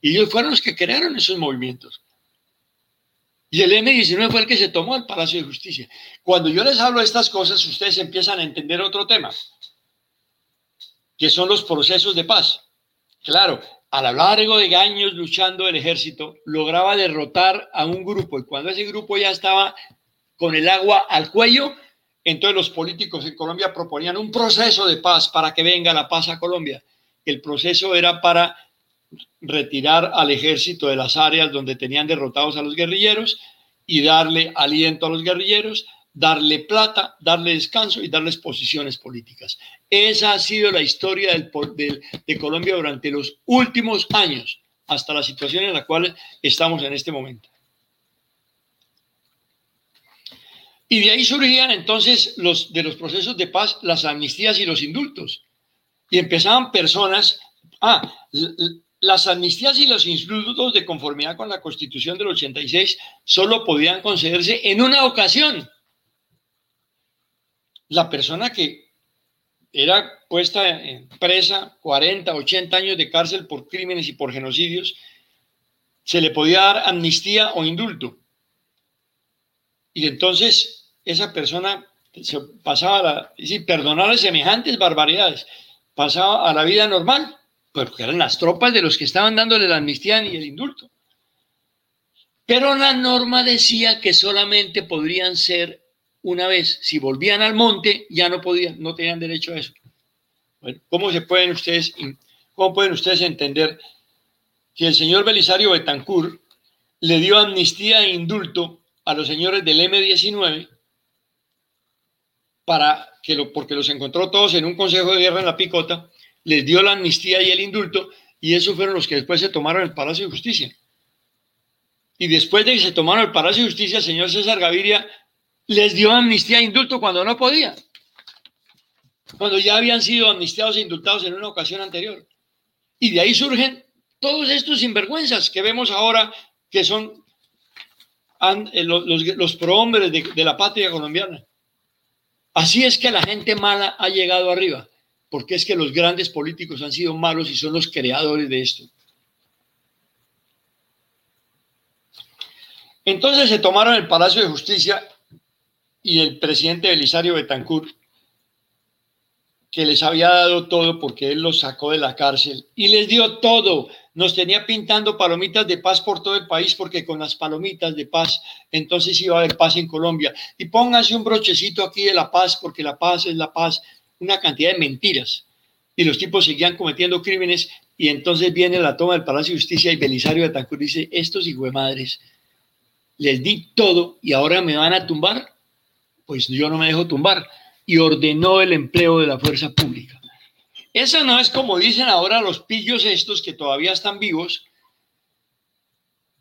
Y ellos fueron los que crearon esos movimientos. Y el M19 fue el que se tomó el Palacio de Justicia. Cuando yo les hablo de estas cosas, ustedes empiezan a entender otro tema, que son los procesos de paz. Claro, a lo largo de años luchando el ejército, lograba derrotar a un grupo y cuando ese grupo ya estaba con el agua al cuello, entonces los políticos en Colombia proponían un proceso de paz para que venga la paz a Colombia. El proceso era para retirar al ejército de las áreas donde tenían derrotados a los guerrilleros y darle aliento a los guerrilleros, darle plata, darle descanso y darles posiciones políticas. Esa ha sido la historia de Colombia durante los últimos años, hasta la situación en la cual estamos en este momento. Y de ahí surgían entonces los, de los procesos de paz las amnistías y los indultos. Y empezaban personas, ah, las amnistías y los indultos de conformidad con la Constitución del 86 solo podían concederse en una ocasión. La persona que era puesta en presa 40, 80 años de cárcel por crímenes y por genocidios, se le podía dar amnistía o indulto. Y entonces esa persona se pasaba a la, es decir, perdonarle semejantes barbaridades pasaba a la vida normal, porque eran las tropas de los que estaban dándole la amnistía y el indulto. Pero la norma decía que solamente podrían ser una vez. Si volvían al monte, ya no podían, no tenían derecho a eso. Bueno, ¿cómo se pueden ustedes, cómo pueden ustedes entender que el señor Belisario Betancourt le dio amnistía e indulto a los señores del M19 para que lo, porque los encontró todos en un consejo de guerra en la picota, les dio la amnistía y el indulto, y esos fueron los que después se tomaron el Palacio de Justicia. Y después de que se tomaron el Palacio de Justicia, el señor César Gaviria les dio amnistía e indulto cuando no podía, cuando ya habían sido amnistiados e indultados en una ocasión anterior. Y de ahí surgen todos estos sinvergüenzas que vemos ahora que son eh, los, los, prohombres de la patria colombiana. Así es que la gente mala ha llegado arriba, porque es que los grandes políticos han sido malos y son los creadores de esto. Entonces se tomaron el Palacio de Justicia y el presidente Belisario Betancourt, que les había dado todo porque él los sacó de la cárcel y les dio todo, nos tenía pintando palomitas de paz por todo el país porque con las palomitas de paz entonces iba a haber paz en Colombia. Y pónganse un brochecito aquí de la paz porque la paz es la paz, una cantidad de mentiras. y los tipos seguían cometiendo crímenes y entonces viene la toma del Palacio de Justicia y Belisario de Tancur dice, estos hijos de madres, les di todo y ahora me van a tumbar, pues yo no me dejo tumbar y ordenó el empleo de la fuerza pública. Eso no es como dicen ahora los pillos estos que todavía están vivos.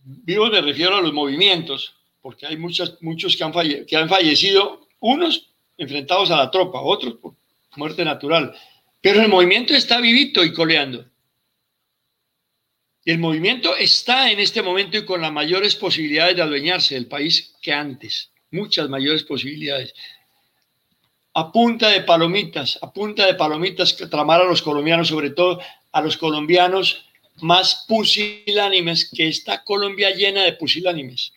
Vivos me refiero a los movimientos, porque hay muchos, muchos que han, que han fallecido, unos enfrentados a la tropa, otros por muerte natural. Pero el movimiento está vivito y coleando. Y el movimiento está en este momento y con las mayores posibilidades de adueñarse del país que antes, muchas mayores posibilidades. A punta de palomitas, a punta de palomitas tramar a los colombianos, sobre todo a los colombianos más pusilánimes, que esta Colombia llena de pusilánimes.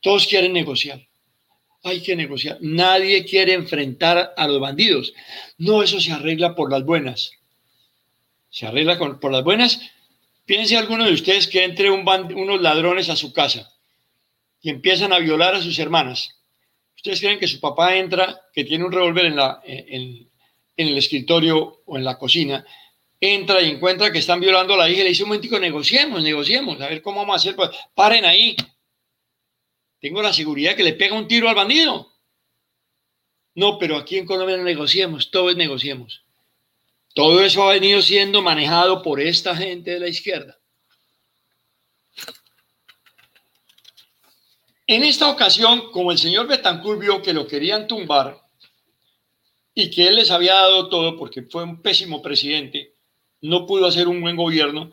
Todos quieren negociar hay que negociar. Nadie quiere enfrentar a los bandidos. No, eso se arregla por las buenas. Se arregla por las buenas. Piense alguno de ustedes que entre unos ladrones a su casa y empiezan a violar a sus hermanas. ¿Ustedes creen que su papá entra, que tiene un revólver en, en, el escritorio o en la cocina, entra y encuentra que están violando a la hija y le dice un momentico, negociemos, negociemos, a ver cómo vamos a hacer. Pues, paren ahí, tengo la seguridad que le pega un tiro al bandido. No, pero aquí en Colombia no negociemos, todo es negociemos. Todo eso ha venido siendo manejado por esta gente de la izquierda. En esta ocasión, como el señor Betancourt vio que lo querían tumbar y que él les había dado todo porque fue un pésimo presidente, no pudo hacer un buen gobierno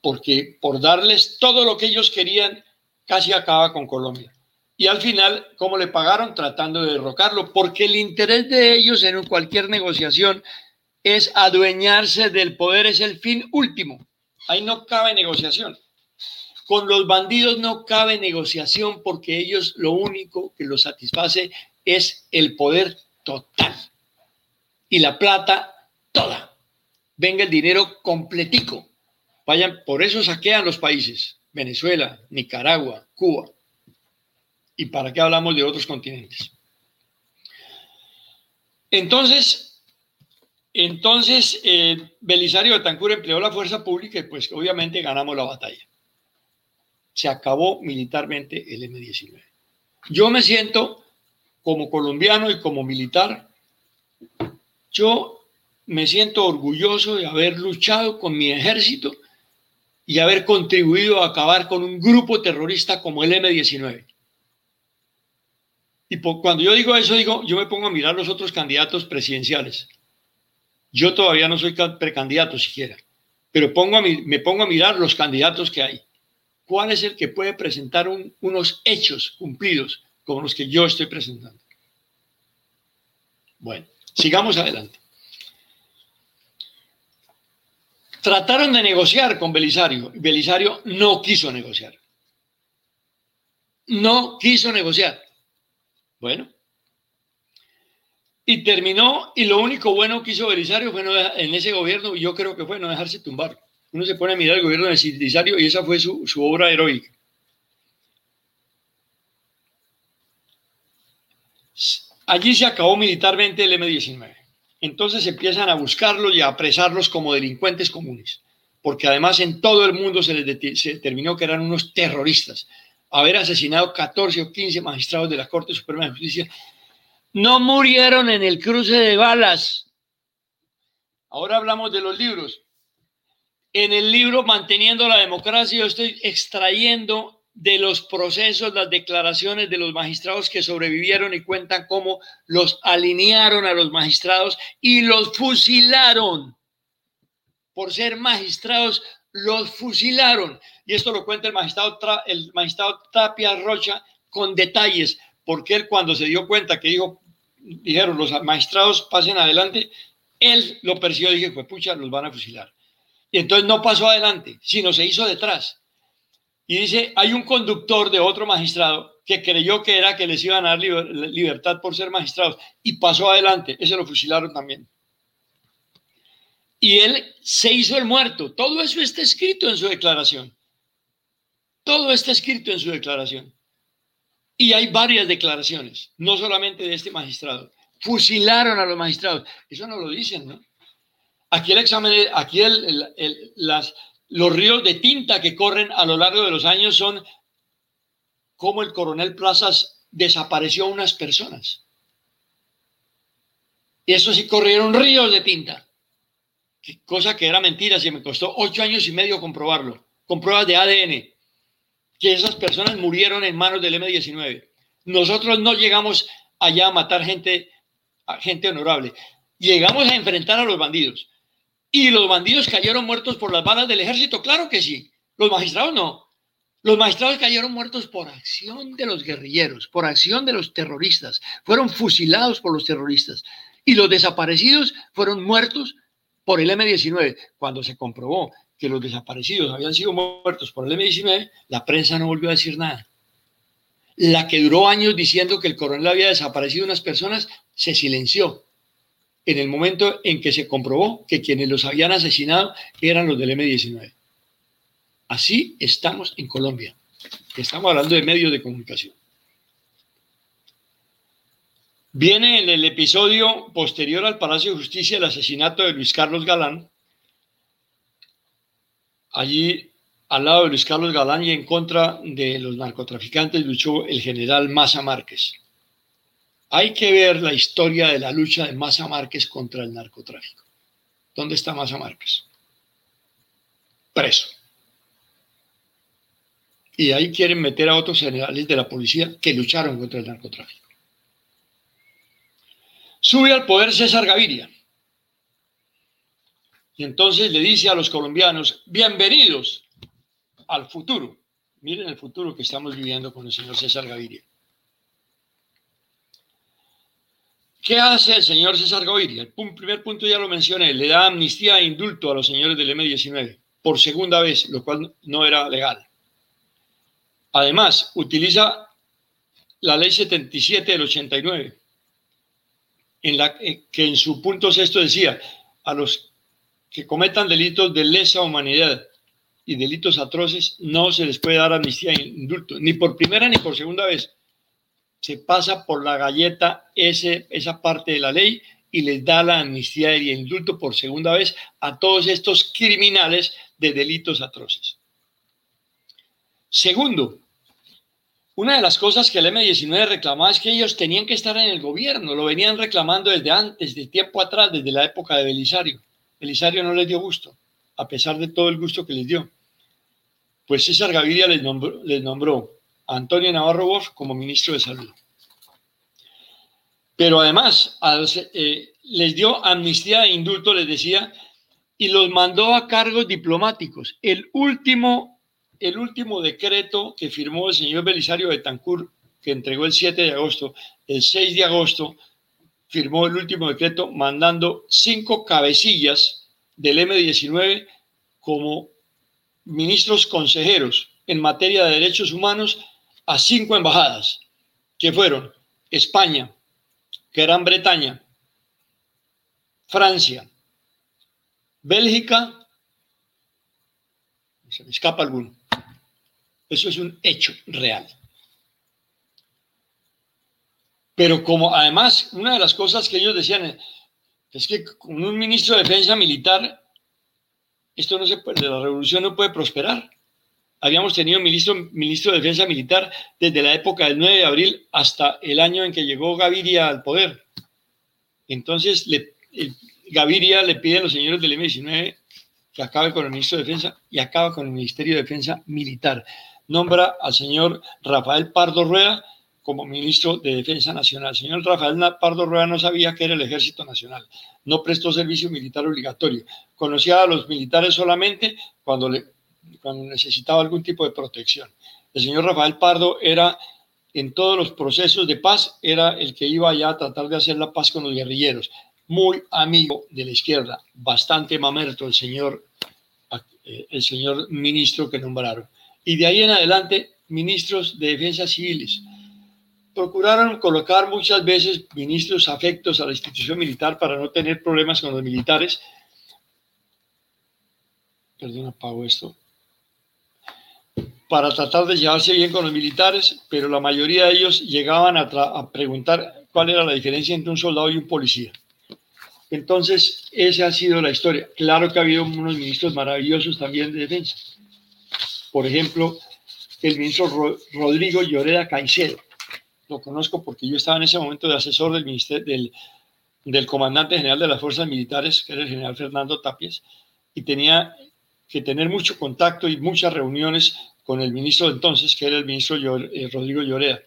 porque por darles todo lo que ellos querían, casi acaba con Colombia. Y al final, ¿cómo le pagaron? Tratando de derrocarlo, porque el interés de ellos en cualquier negociación es adueñarse del poder, es el fin último. Ahí no cabe negociación. Con los bandidos no cabe negociación porque ellos lo único que los satisface es el poder total y la plata toda. Venga el dinero completico. Vayan, por eso saquean los países. Venezuela, Nicaragua, Cuba. ¿Y para qué hablamos de otros continentes? Entonces, entonces eh, Belisario Betancur empleó la fuerza pública y pues obviamente ganamos la batalla. Se acabó militarmente el M-19. Yo me siento como colombiano y como militar, yo me siento orgulloso de haber luchado con mi ejército y haber contribuido a acabar con un grupo terrorista como el M-19. Y cuando yo digo eso, digo, yo me pongo a mirar los otros candidatos presidenciales. Yo todavía no soy precandidato siquiera, pero me pongo a mirar los candidatos que hay. ¿Cuál es el que puede presentar unos hechos cumplidos como los que yo estoy presentando? Bueno, sigamos adelante. Trataron de negociar con Belisario Belisario no quiso negociar. No quiso negociar. Bueno. Y terminó, y lo único bueno que hizo Belisario fue en ese gobierno, yo creo que fue no dejarse tumbar. Uno se pone a mirar el gobierno de Belisario y esa fue su, obra heroica. Allí se acabó militarmente el M-19 entonces empiezan a buscarlos y a apresarlos como delincuentes comunes, porque además en todo el mundo se les determinó que eran unos terroristas. Haber asesinado 14 o 15 magistrados de la Corte Suprema de Justicia no murieron en el cruce de balas. Ahora hablamos de los libros. En el libro Manteniendo la Democracia yo estoy extrayendo de los procesos, las declaraciones de los magistrados que sobrevivieron y cuentan cómo los alinearon a los magistrados y los fusilaron. Por ser magistrados, los fusilaron. Y esto lo cuenta el magistrado, el magistrado Tapia Rocha con detalles, porque él cuando se dio cuenta que dijo, dijeron los magistrados pasen adelante, él lo persiguió y dije, pues pucha, los van a fusilar. Y entonces no pasó adelante, sino se hizo detrás. Y dice, hay un conductor de otro magistrado que creyó que era que les iban a dar libertad por ser magistrados y pasó adelante, ese lo fusilaron también. Y él se hizo el muerto. Todo eso está escrito en su declaración. Todo está escrito en su declaración. Y hay varias declaraciones, no solamente de este magistrado. Fusilaron a los magistrados. Eso no lo dicen, ¿no? Aquí el examen, aquí las, los ríos de tinta que corren a lo largo de los años son cómo el coronel Plazas desapareció a unas personas. Y eso sí corrieron ríos de tinta. Cosa que era mentira, si me costó ocho años y medio comprobarlo, con pruebas de ADN, que esas personas murieron en manos del M-19. Nosotros no llegamos allá a matar gente, gente honorable. Llegamos a enfrentar a los bandidos. ¿Y los bandidos cayeron muertos por las balas del ejército? Claro que sí. Los magistrados no. Los magistrados cayeron muertos por acción de los guerrilleros, por acción de los terroristas. Fueron fusilados por los terroristas. Y los desaparecidos fueron muertos por el M-19. Cuando se comprobó que los desaparecidos habían sido muertos por el M-19, la prensa no volvió a decir nada. La que duró años diciendo que el coronel había desaparecido unas personas, se silenció en el momento en que se comprobó que quienes los habían asesinado eran los del M-19. Así estamos en Colombia. Estamos hablando de medios de comunicación. Viene en el episodio posterior al Palacio de Justicia el asesinato de Luis Carlos Galán. Allí, al lado de Luis Carlos Galán y en contra de los narcotraficantes, luchó el general Maza Márquez. Hay que ver la historia de la lucha de Maza Márquez contra el narcotráfico. ¿Dónde está Maza Márquez? Preso. Y ahí quieren meter a otros generales de la policía que lucharon contra el narcotráfico. Sube al poder César Gaviria. Y entonces le dice a los colombianos, bienvenidos al futuro. Miren el futuro que estamos viviendo con el señor César Gaviria. ¿Qué hace el señor César Gaviria? El primer punto ya lo mencioné, le da amnistía e indulto a los señores del M-19 por segunda vez, lo cual no era legal. Además, utiliza la ley 77 del 89 en la que en su punto sexto decía, a los que cometan delitos de lesa humanidad y delitos atroces, no se les puede dar amnistía e indulto, ni por primera ni por segunda vez. Se pasa por la galleta ese, esa parte de la ley y les da la amnistía y indulto por segunda vez a todos estos criminales de delitos atroces. Segundo, una de las cosas que el M19 reclamaba es que ellos tenían que estar en el gobierno, lo venían reclamando desde antes, de tiempo atrás, desde la época de Belisario. Belisario no les dio gusto, a pesar de todo el gusto que les dio. Pues César Gaviria les nombró, a Antonio Navarro Bosch como ministro de Salud. Pero además eh, les dio amnistía e indulto, les decía, y los mandó a cargos diplomáticos. El último el último decreto que firmó el señor Belisario Betancourt, que entregó el 7 de agosto, el 6 de agosto firmó el último decreto mandando cinco cabecillas del M19 como ministros consejeros en materia de derechos humanos a cinco embajadas, que fueron España, Gran Bretaña, Francia, Bélgica, se me escapa alguno, eso es un hecho real. Pero como además, una de las cosas que ellos decían es que con un ministro de defensa militar, esto no se puede, la revolución no puede prosperar. Habíamos tenido ministro, ministro de defensa militar desde la época del 9 de abril hasta el año en que llegó Gaviria al poder. Entonces, Gaviria le pide a los señores del M19 que acabe con el ministro de defensa y acaba con el Ministerio de Defensa Militar nombra al señor Rafael Pardo Rueda como ministro de Defensa Nacional. El señor Rafael Pardo Rueda no sabía que era el Ejército Nacional, no prestó servicio militar obligatorio, conocía a los militares solamente cuando, le, cuando necesitaba algún tipo de protección. El señor Rafael Pardo era en todos los procesos de paz, era el que iba allá a tratar de hacer la paz con los guerrilleros. Muy amigo de la izquierda, bastante mamerto el señor, eh, el señor ministro que nombraron y de ahí en adelante ministros de defensa civiles. Procuraron colocar muchas veces ministros afectos a la institución militar para no tener problemas con los militares. Perdón, apago esto. Para tratar de llevarse bien con los militares, pero la mayoría de ellos llegaban a, preguntar cuál era la diferencia entre un soldado y un policía. Entonces, esa ha sido la historia. Claro que ha habido unos ministros maravillosos también de defensa. Por ejemplo, el ministro Rodrigo Lloreda Caicedo. Lo conozco porque yo estaba en ese momento de asesor del, del comandante general de las fuerzas militares, que era el general Fernando Tapies, y tenía que tener mucho contacto y muchas reuniones con el ministro entonces, que era el ministro eh, Rodrigo Lloreda.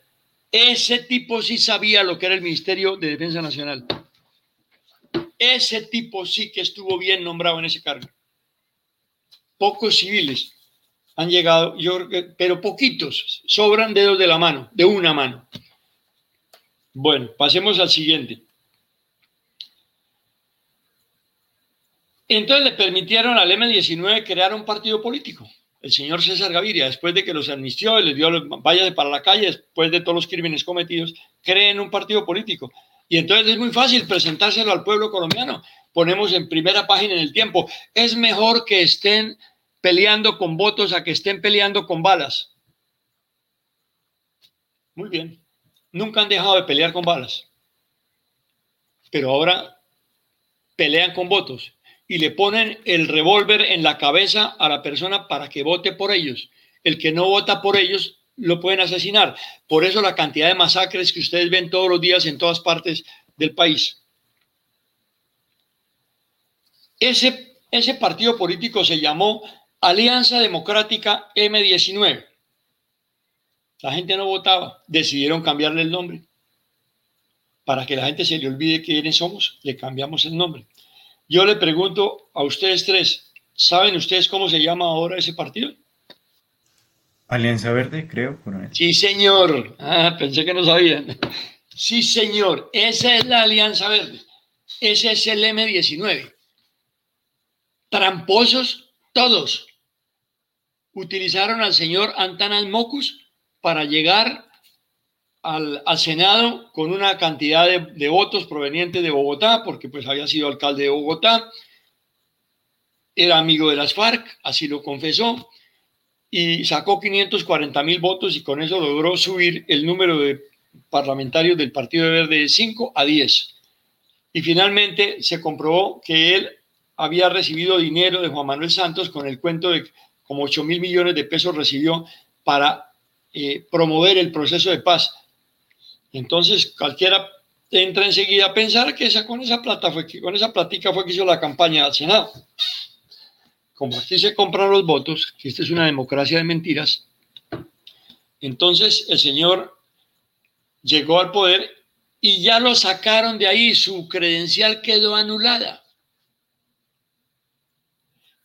Ese tipo sí sabía lo que era el Ministerio de Defensa Nacional. Ese tipo sí que estuvo bien nombrado en ese cargo. Pocos civiles han llegado, yo, pero poquitos, sobran dedos de la mano, de una mano. Bueno, pasemos al siguiente. Entonces le permitieron al M19 crear un partido político. El señor César Gaviria, después de que los amnistió y les dio, vaya para la calle, después de todos los crímenes cometidos, creen un partido político. Y entonces es muy fácil presentárselo al pueblo colombiano. Ponemos en primera página en el tiempo, es mejor que estén peleando con votos a que estén peleando con balas. Muy bien. Nunca han dejado de pelear con balas. Pero ahora pelean con votos y le ponen el revólver en la cabeza a la persona para que vote por ellos. El que no vota por ellos lo pueden asesinar. Por eso la cantidad de masacres que ustedes ven todos los días en todas partes del país. Ese, ese partido político se llamó Alianza Democrática M19. La gente no votaba, decidieron cambiarle el nombre. Para que la gente se le olvide quiénes somos, le cambiamos el nombre. Yo le pregunto a ustedes tres, ¿saben ustedes cómo se llama ahora ese partido? Alianza Verde, creo. Sí, señor. Ah, pensé que no sabían. Sí, señor. Esa es la Alianza Verde. Ese es el M19. Tramposos todos. Utilizaron al señor Antanas Mocus para llegar al, Senado con una cantidad de, de, votos provenientes de Bogotá, porque pues había sido alcalde de Bogotá, era amigo de las FARC, así lo confesó, y sacó 540 mil votos y con eso logró subir el número de parlamentarios del Partido Verde de 5 a 10. Y finalmente se comprobó que él había recibido dinero de Juan Manuel Santos con el cuento de como 8 mil millones de pesos recibió para eh, promover el proceso de paz. Entonces cualquiera entra enseguida a pensar que esa, con esa plata fue que con esa platica fue que hizo la campaña al Senado. Como aquí se compran los votos, que esta es una democracia de mentiras, entonces el señor llegó al poder y ya lo sacaron de ahí, su credencial quedó anulada.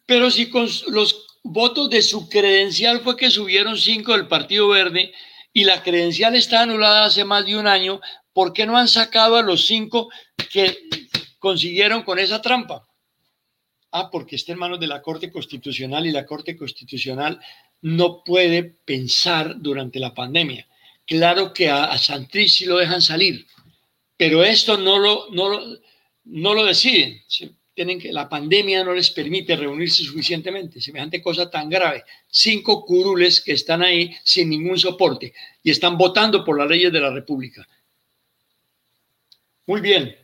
Pero si con los votos de su credencial fue que subieron cinco del Partido Verde, y la credencial está anulada hace más de un año, ¿por qué no han sacado a los cinco que consiguieron con esa trampa? Ah, porque está en manos de la Corte Constitucional y la Corte Constitucional no puede pensar durante la pandemia. Claro que a, a sí lo dejan salir, pero esto no lo, no lo, no lo deciden tienen que, la pandemia no les permite reunirse suficientemente, semejante cosa tan grave. Cinco curules que están ahí sin ningún soporte y están votando por las leyes de la República. Muy bien.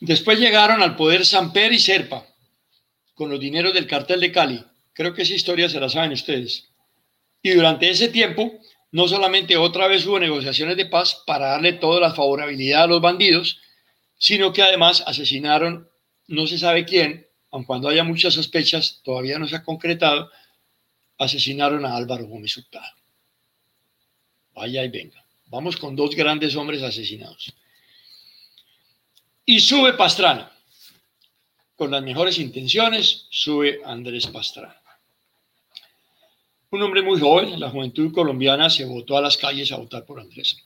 Después llegaron al poder Samper y Serpa con los dineros del cartel de Cali. Creo que esa historia se la saben ustedes. Y durante ese tiempo, no solamente otra vez hubo negociaciones de paz para darle toda la favorabilidad a los bandidos, sino que además asesinaron, no se sabe quién, aun cuando haya muchas sospechas, todavía no se ha concretado, asesinaron a Álvaro Gómez Hurtado. Vaya y venga. Vamos con dos grandes hombres asesinados. Y sube Pastrana. Con las mejores intenciones, sube Andrés Pastrana. Un hombre muy joven, la juventud colombiana se votó a las calles a votar por Andrés.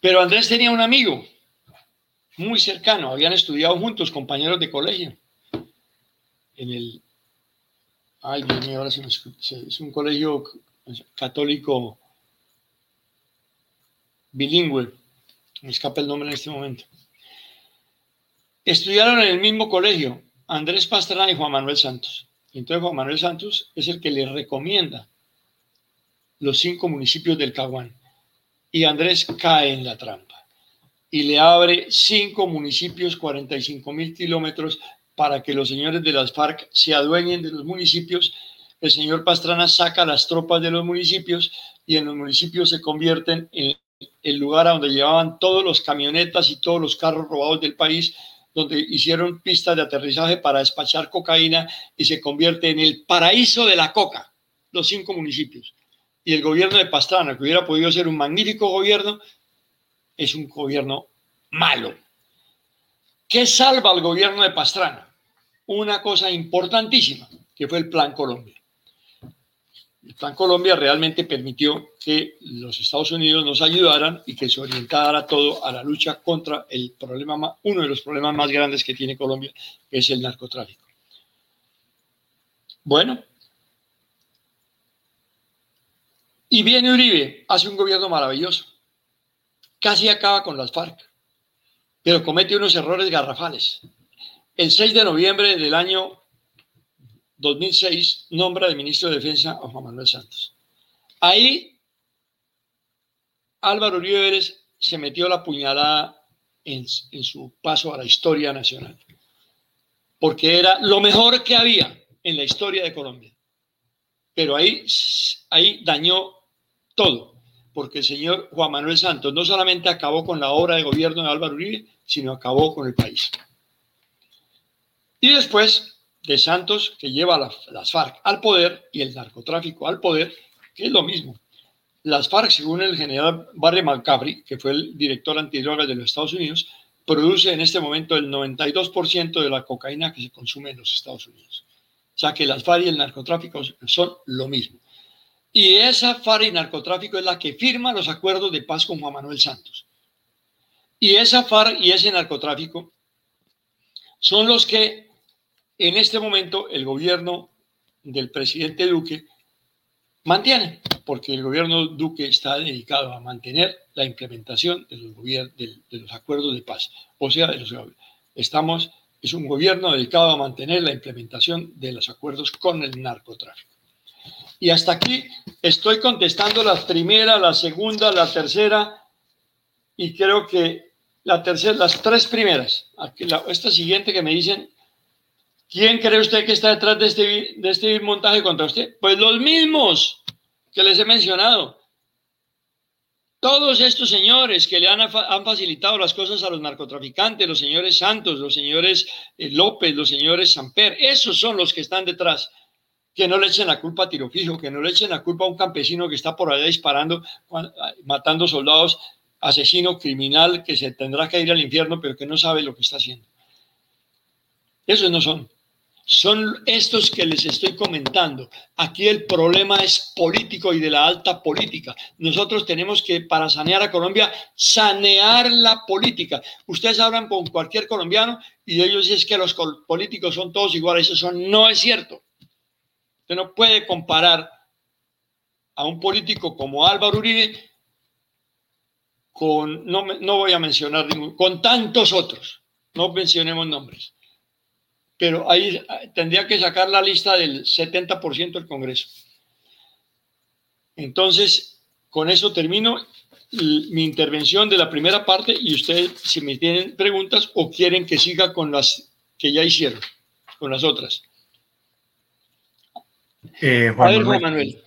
Pero Andrés tenía un amigo, muy cercano, habían estudiado juntos, compañeros de colegio, en el, ay Dios mío, ahora se me, es un colegio católico bilingüe, me escapa el nombre en este momento. Estudiaron en el mismo colegio, Andrés Pastrana y Juan Manuel Santos. Entonces Juan Manuel Santos es el que le recomienda los cinco municipios del Caguán. Y Andrés cae en la trampa y le abre cinco municipios, 45 mil kilómetros, para que los señores de las FARC se adueñen de los municipios. El señor Pastrana saca las tropas de los municipios y en los municipios se convierten en el lugar a donde llevaban todos los camionetas y todos los carros robados del país, donde hicieron pistas de aterrizaje para despachar cocaína y se convierte en el paraíso de la coca, los cinco municipios. Y el gobierno de Pastrana, que hubiera podido ser un magnífico gobierno, es un gobierno malo. ¿Qué salva al gobierno de Pastrana? Una cosa importantísima, que fue el Plan Colombia. El Plan Colombia realmente permitió que los Estados Unidos nos ayudaran y que se orientara todo a la lucha contra el problema, uno de los problemas más grandes que tiene Colombia, que es el narcotráfico. Bueno, y viene Uribe, hace un gobierno maravilloso, casi acaba con las FARC, pero comete unos errores garrafales. El 6 de noviembre del año 2006 nombra de ministro de Defensa a Juan Manuel Santos. Ahí Álvaro Uribe Vélez se metió la puñalada en, en, su paso a la historia nacional, porque era lo mejor que había en la historia de Colombia. Pero ahí, ahí dañó todo, porque el señor Juan Manuel Santos no solamente acabó con la obra de gobierno de Álvaro Uribe, sino acabó con el país. Y después de Santos que lleva las FARC al poder y el narcotráfico al poder, que es lo mismo. Las FARC, según el general Barry McCaffrey, que fue el director antidrogas de los Estados Unidos, produce en este momento el 92% de la cocaína que se consume en los Estados Unidos. O sea que las FARC y el narcotráfico son lo mismo. Y esa FARC y narcotráfico es la que firma los acuerdos de paz con Juan Manuel Santos. Y esa FARC y ese narcotráfico son los que en este momento el gobierno del presidente Duque mantiene, porque el gobierno Duque está dedicado a mantener la implementación de los, de, los acuerdos de paz. O sea, estamos, es un gobierno dedicado a mantener la implementación de los acuerdos con el narcotráfico. Y hasta aquí estoy contestando la primera, la segunda, la tercera y creo que la tercera, las tres primeras. esta siguiente que me dicen ¿Quién cree usted que está detrás de este, de este montaje contra usted? Pues los mismos que les he mencionado. Todos estos señores que le han, han, facilitado las cosas a los narcotraficantes, los señores Santos, los señores eh, López, los señores Samper, esos son los que están detrás. Que no le echen la culpa a tiro fijo, que no le echen la culpa a un campesino que está por allá disparando, matando soldados, asesino, criminal, que se tendrá que ir al infierno, pero que no sabe lo que está haciendo. Esos no son son estos que les estoy comentando. Aquí el problema es político y de la alta política. Nosotros tenemos que, para sanear a Colombia, sanear la política. Ustedes hablan con cualquier colombiano y ellos dicen que los políticos son todos iguales. Eso no es cierto. Usted no puede comparar a un político como Álvaro Uribe con, no, no voy a mencionar ningún, con tantos otros. No mencionemos nombres pero ahí tendría que sacar la lista del 70% del Congreso. Entonces, con eso termino mi intervención de la primera parte y ustedes, si me tienen preguntas o quieren que siga con las que ya hicieron, con las otras. Eh, Juan A ver, Juan Manuel.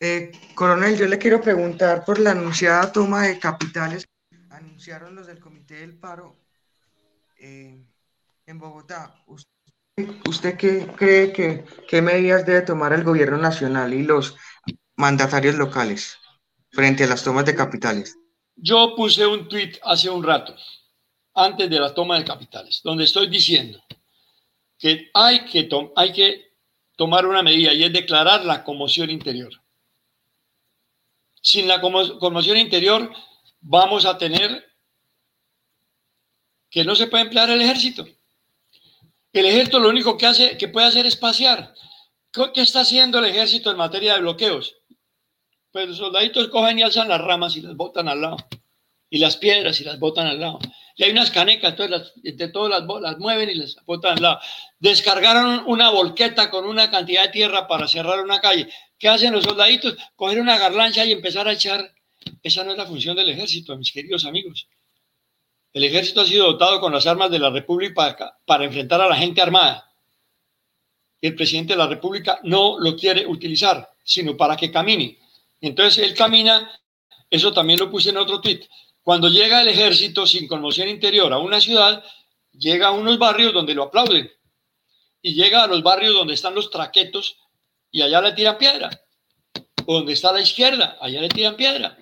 Eh, coronel, yo le quiero preguntar por la anunciada toma de capitales. Anunciaron los del Comité del Paro. Eh, en Bogotá, ¿usted, qué cree que qué medidas debe tomar el gobierno nacional y los mandatarios locales frente a las tomas de capitales? Yo puse un tuit hace un rato, antes de la toma de capitales, donde estoy diciendo que hay que, hay que tomar una medida y es declarar la conmoción interior. Sin la conmoción interior vamos a tener que no se puede emplear el ejército. El ejército lo único que hace, que puede hacer es pasear. ¿Qué está haciendo el ejército en materia de bloqueos? Pues los soldaditos cogen y alzan las ramas y las botan al lado. Y las piedras y las botan al lado. Y hay unas canecas, entonces las, entre todas las, las mueven y las botan al lado. Descargaron una volqueta con una cantidad de tierra para cerrar una calle. ¿Qué hacen los soldaditos? Coger una garlancha y empezar a echar Esa no es la función del ejército, mis queridos amigos. El ejército ha sido dotado con las armas de la República para, para enfrentar a la gente armada. El presidente de la República no lo quiere utilizar, sino para que camine. Entonces él camina, eso también lo puse en otro tweet. Cuando llega el ejército sin conmoción interior a una ciudad, llega a unos barrios donde lo aplauden y llega a los barrios donde están los traquetos y allá le tiran piedra. O donde está la izquierda, allá le tiran piedra.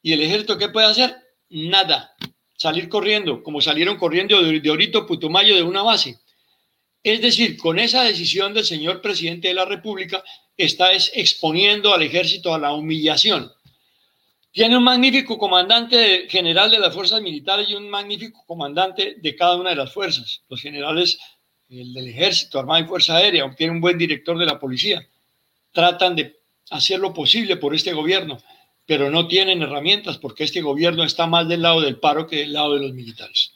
¿Y el ejército qué puede hacer? Nada. Salir corriendo, como salieron corriendo de, Orito Putumayo de una base. Es decir, con esa decisión del señor presidente de la República, está exponiendo al ejército a la humillación. Tiene un magnífico comandante general de las fuerzas militares y un magnífico comandante de cada una de las fuerzas. Los generales el del ejército, armada y fuerza aérea, tiene un buen director de la policía. Tratan de hacer lo posible por este gobierno, pero no tienen herramientas porque este gobierno está más del lado del paro que del lado de los militares.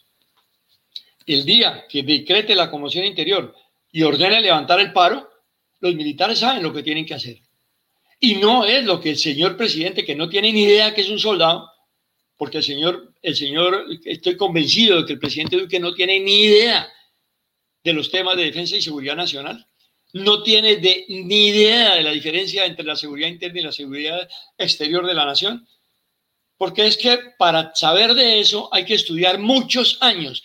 El día que decrete la conmoción interior y ordene levantar el paro, los militares saben lo que tienen que hacer. Y no es lo que el señor presidente, que no tiene ni idea que es un soldado, porque el señor, el señor, estoy convencido de que el presidente Duque no tiene ni idea de los temas de defensa y seguridad nacional. No tiene de, ni idea de la diferencia entre la seguridad interna y la seguridad exterior de la nación. Porque es que para saber de eso hay que estudiar muchos años.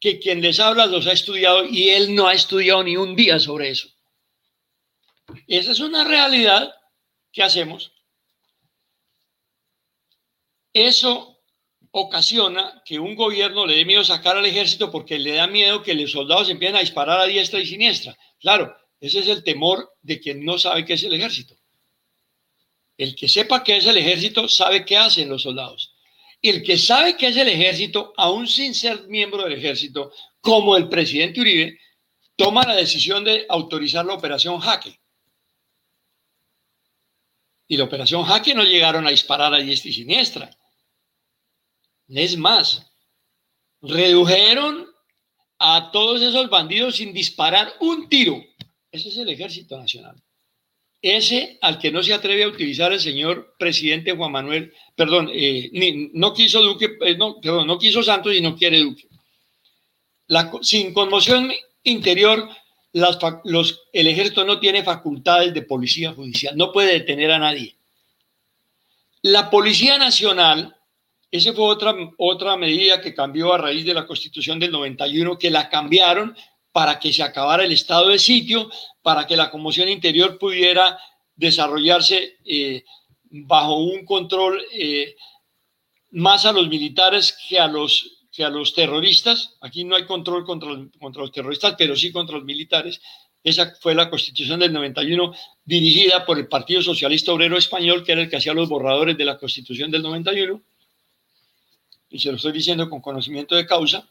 Que quien les habla los ha estudiado y él no ha estudiado ni un día sobre eso. Esa es una realidad que hacemos. Eso ocasiona que un gobierno le dé miedo sacar al ejército porque le da miedo que los soldados empiecen a disparar a diestra y siniestra. Claro, ese es el temor de quien no sabe qué es el ejército. El que sepa qué es el ejército sabe qué hacen los soldados. El que sabe qué es el ejército, aún sin ser miembro del ejército, como el presidente Uribe, toma la decisión de autorizar la operación Jaque. Y la operación Jaque no llegaron a disparar a diestra y siniestra es más, redujeron a todos esos bandidos sin disparar un tiro. Ese es el ejército nacional. Ese al que no se atreve a utilizar el señor presidente Juan Manuel, perdón, eh, no quiso Duque, eh, no, perdón, no quiso Santos y no quiere Duque. sin conmoción interior, los, el ejército no tiene facultades de policía judicial, no puede detener a nadie. La Policía Nacional esa fue otra, otra medida que cambió a raíz de la constitución del 91, que la cambiaron para que se acabara el estado de sitio, para que la conmoción interior pudiera desarrollarse eh, bajo un control eh, más a los militares que a los, que a los terroristas. Aquí no hay control contra, los terroristas, pero sí contra los militares. Esa fue la constitución del 91 dirigida por el Partido Socialista Obrero Español, que era el que hacía los borradores de la constitución del 91 y se lo estoy diciendo con conocimiento de causa,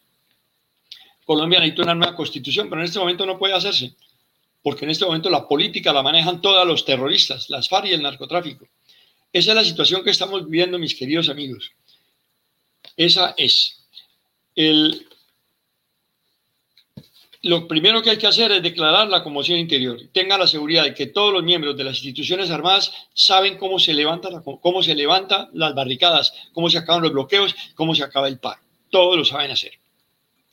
Colombia necesita una nueva constitución, pero en este momento no puede hacerse, porque en este momento la política la manejan todos los terroristas, las FARC y el narcotráfico. Esa es la situación que estamos viviendo, mis queridos amigos. Esa es. Lo primero que hay que hacer es declarar la conmoción interior. Tenga la seguridad de que todos los miembros de las instituciones armadas saben cómo se levanta cómo se levantan las barricadas, cómo se acaban los bloqueos, cómo se acaba el paro. Todos lo saben hacer.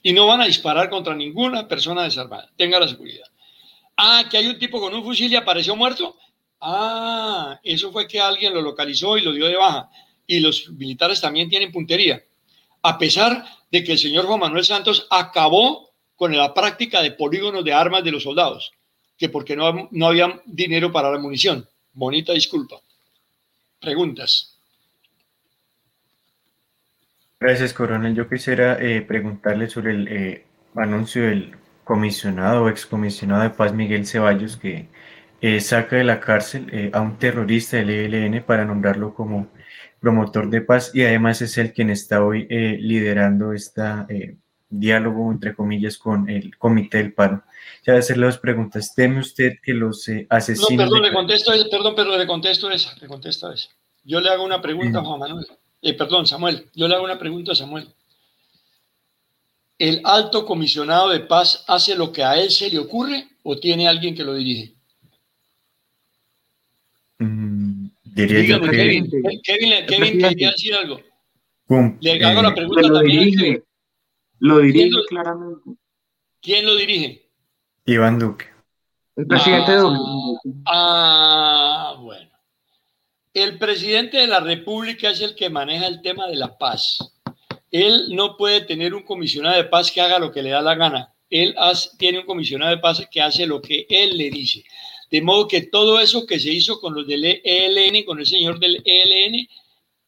Y no van a disparar contra ninguna persona desarmada. Tenga la seguridad. Ah, que hay un tipo con un fusil y apareció muerto. Ah, eso fue que alguien lo localizó y lo dio de baja. Y los militares también tienen puntería. A pesar de que el señor Juan Manuel Santos acabó con la práctica de polígonos de armas de los soldados, que porque no, no había dinero para la munición. Bonita disculpa. Preguntas. Gracias, coronel. Yo quisiera eh, preguntarle sobre el eh, anuncio del comisionado o excomisionado de paz Miguel Ceballos que eh, saca de la cárcel a un terrorista del ELN para nombrarlo como promotor de paz y además es el quien está hoy liderando esta diálogo, entre comillas, con el comité del paro. Ya de hacerle dos preguntas. ¿Teme usted que los eh, asesinos... No, perdón, le contesto, perdón, pero le contesto esa, le contesto esa. Yo le hago una pregunta a Juan Manuel. Eh, perdón, Samuel. Yo le hago una pregunta a Samuel. ¿El alto comisionado de paz hace lo que a él se le ocurre o tiene alguien que lo dirige? Diría yo que... Kevin, Kevin, Kevin quería decir algo. Le hago la pregunta lo también. Dirige, lo dirige claramente. ¿Quién lo dirige? Iván Duque. El presidente ah, Duque. Ah, bueno. El presidente de la República es el que maneja el tema de la paz. Él no puede tener un comisionado de paz que haga lo que le da la gana. Él tiene un comisionado de paz que hace lo que él le dice. De modo que todo eso que se hizo con los del ELN, con el señor del ELN,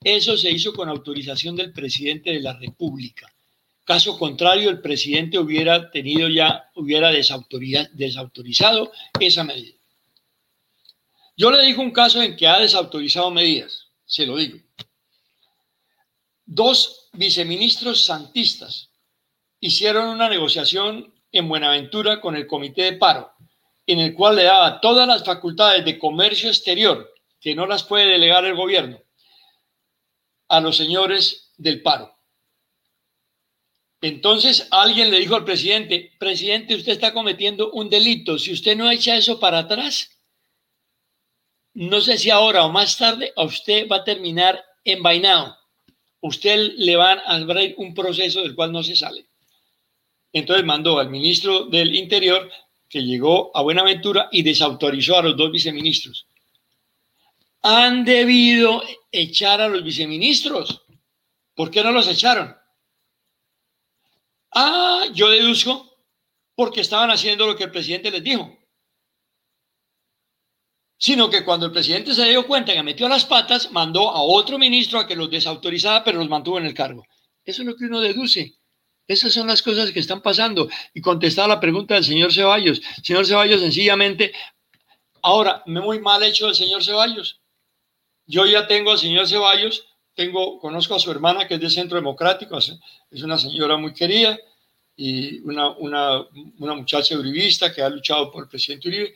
eso se hizo con autorización del presidente de la República. Caso contrario, el presidente hubiera tenido ya, hubiera desautorizado esa medida. Yo le digo un caso en que ha desautorizado medidas, se lo digo. Dos viceministros santistas hicieron una negociación en Buenaventura con el comité de paro, en el cual le daba todas las facultades de comercio exterior, que no las puede delegar el gobierno, a los señores del paro. Entonces alguien le dijo al presidente, presidente, usted está cometiendo un delito. Si usted no echa eso para atrás, no sé si ahora o más tarde, a usted va a terminar envainado. Usted le van a abrir un proceso del cual no se sale. Entonces mandó al ministro del Interior que llegó a Buenaventura y desautorizó a los dos viceministros. Han debido echar a los viceministros. ¿Por qué no los echaron? Ah, yo deduzco porque estaban haciendo lo que el presidente les dijo. Sino que cuando el presidente se dio cuenta que metió las patas, mandó a otro ministro a que los desautorizara, pero los mantuvo en el cargo. Eso es lo que uno deduce. Esas son las cosas que están pasando. Y contestar la pregunta del señor Ceballos. Señor Ceballos, sencillamente, ahora, me muy mal hecho el señor Ceballos. Yo ya tengo al señor Ceballos tengo, conozco a su hermana que es de Centro Democrático, es una señora muy querida y una, una, muchacha uribista que ha luchado por el presidente Uribe,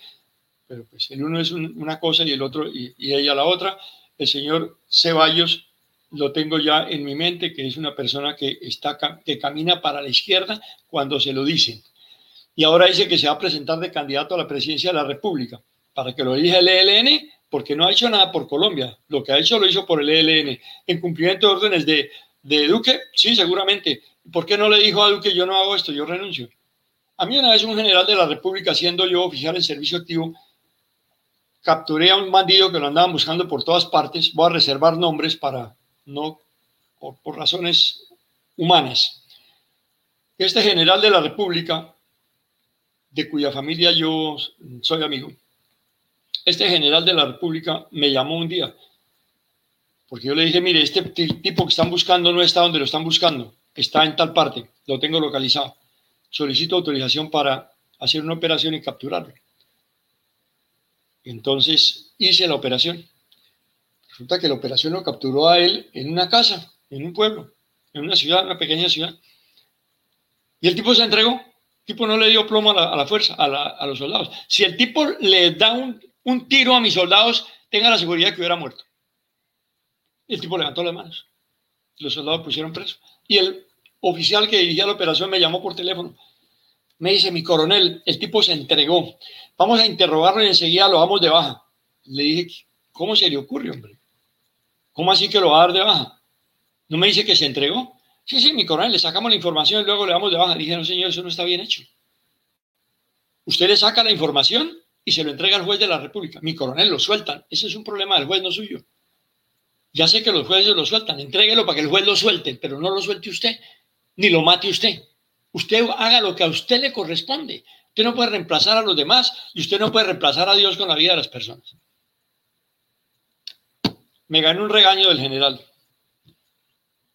pero pues el uno es una cosa y el otro y, y, ella la otra. El señor Ceballos lo tengo ya en mi mente, que es una persona que, está, que camina para la izquierda cuando se lo dicen. Y ahora dice que se va a presentar de candidato a la presidencia de la República para que lo elija el ELN porque no ha hecho nada por Colombia. Lo que ha hecho lo hizo por el ELN. En cumplimiento de órdenes de, de Duque, sí, seguramente. ¿Por qué no le dijo a Duque yo no hago esto, yo renuncio? A mí una vez un general de la República, siendo yo oficial en servicio activo, capturé a un bandido que lo andaban buscando por todas partes. Voy a reservar nombres para no, por, razones humanas. Este general de la República, de cuya familia yo soy amigo, este general de la República me llamó un día, porque yo le dije, mire, este tipo que están buscando no está donde lo están buscando, está en tal parte, lo tengo localizado. Solicito autorización para hacer una operación y capturarlo. Entonces hice la operación. Resulta que la operación lo capturó a él en una casa, en un pueblo, en una ciudad, una pequeña ciudad. Y el tipo se entregó. El tipo no le dio plomo a la, fuerza, a, a, los soldados. Si el tipo le da un, tiro a mis soldados, tenga la seguridad que hubiera muerto. El tipo levantó las manos. Los soldados pusieron preso. Y el oficial que dirigía la operación me llamó por teléfono. Me dice, mi coronel, el tipo se entregó. Vamos a interrogarlo y enseguida lo vamos de baja. Le dije, ¿cómo se le ocurre, hombre? ¿Cómo así que lo va a dar de baja? ¿No me dice que se entregó? Sí, sí, mi coronel, le sacamos la información y luego le damos de baja. dije, no, señor, eso no está bien hecho. Usted le saca la información y se lo entrega al juez de la República. Mi coronel lo sueltan. Ese es un problema del juez, no suyo. Ya sé que los jueces lo sueltan. Entréguelo para que el juez lo suelte, pero no lo suelte usted, ni lo mate usted. Usted haga lo que a usted le corresponde. Usted no puede reemplazar a los demás y usted no puede reemplazar a Dios con la vida de las personas. Me gané un regaño del general.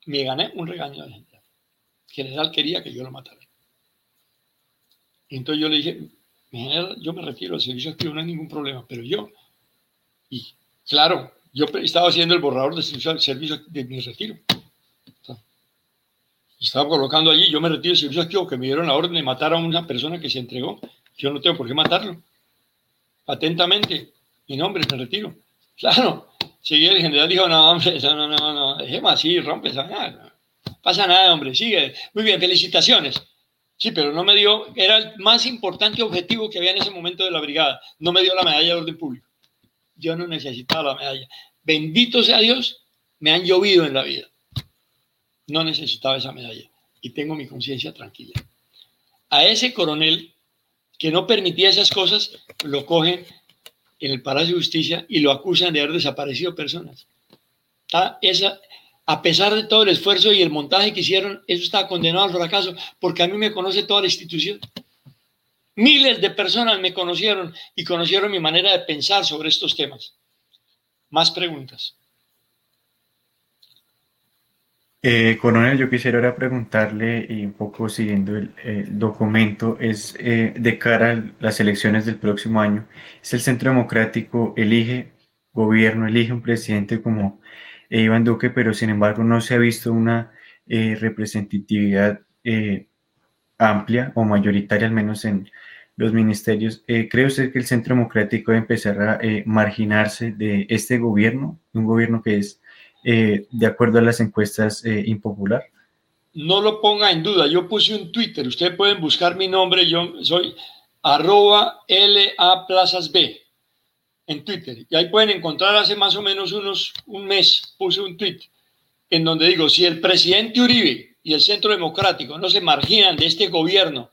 Me gané un regaño del general. El general quería que yo lo matara. Y entonces yo le dije, yo me refiero al servicio activo, no hay ningún problema, pero yo, y claro, yo estaba haciendo el borrador de servicio, de mi retiro. estaba colocando allí, yo me retiro del servicio activo, que me dieron la orden de matar a una persona que se entregó. Yo no tengo por qué matarlo. Atentamente, mi nombre, me retiro. Claro, seguía el general dijo, no, hombre, no, no, no, no, dejemos así, rompe esa, no, pasa nada, hombre, sigue. Muy bien, felicitaciones. Sí, pero no me dio, era el más importante objetivo que había en ese momento de la brigada. No me dio la medalla de orden público. Yo no necesitaba la medalla. bendito sea Dios, me han llovido en la vida. No necesitaba esa medalla y tengo mi conciencia tranquila. A ese coronel que no permitía esas cosas, lo cogen en el Palacio de Justicia y lo acusan de haber desaparecido personas. esa, a pesar de todo el esfuerzo y el montaje que hicieron, eso está condenado al fracaso, porque a mí me conoce toda la institución. Miles de personas me conocieron y conocieron mi manera de pensar sobre estos temas. Más preguntas. Eh, coronel, yo quisiera ahora preguntarle, y un poco siguiendo el, documento, es eh, de cara a las elecciones del próximo año, es el Centro Democrático elige gobierno, elige un presidente como Iván Duque, pero sin embargo no se ha visto una eh, representatividad amplia o mayoritaria, al menos en los ministerios. ¿Cree usted que el Centro Democrático debe empezar a marginarse de este gobierno, un gobierno que es eh, de acuerdo a las encuestas eh, impopular? No lo ponga en duda. Yo puse un Twitter. Ustedes pueden buscar mi nombre. Yo soy arroba LA Plazas B en Twitter. Y ahí pueden encontrar hace más o menos unos, un mes, puse un tweet en donde digo, si el presidente Uribe y el Centro Democrático no se marginan de este gobierno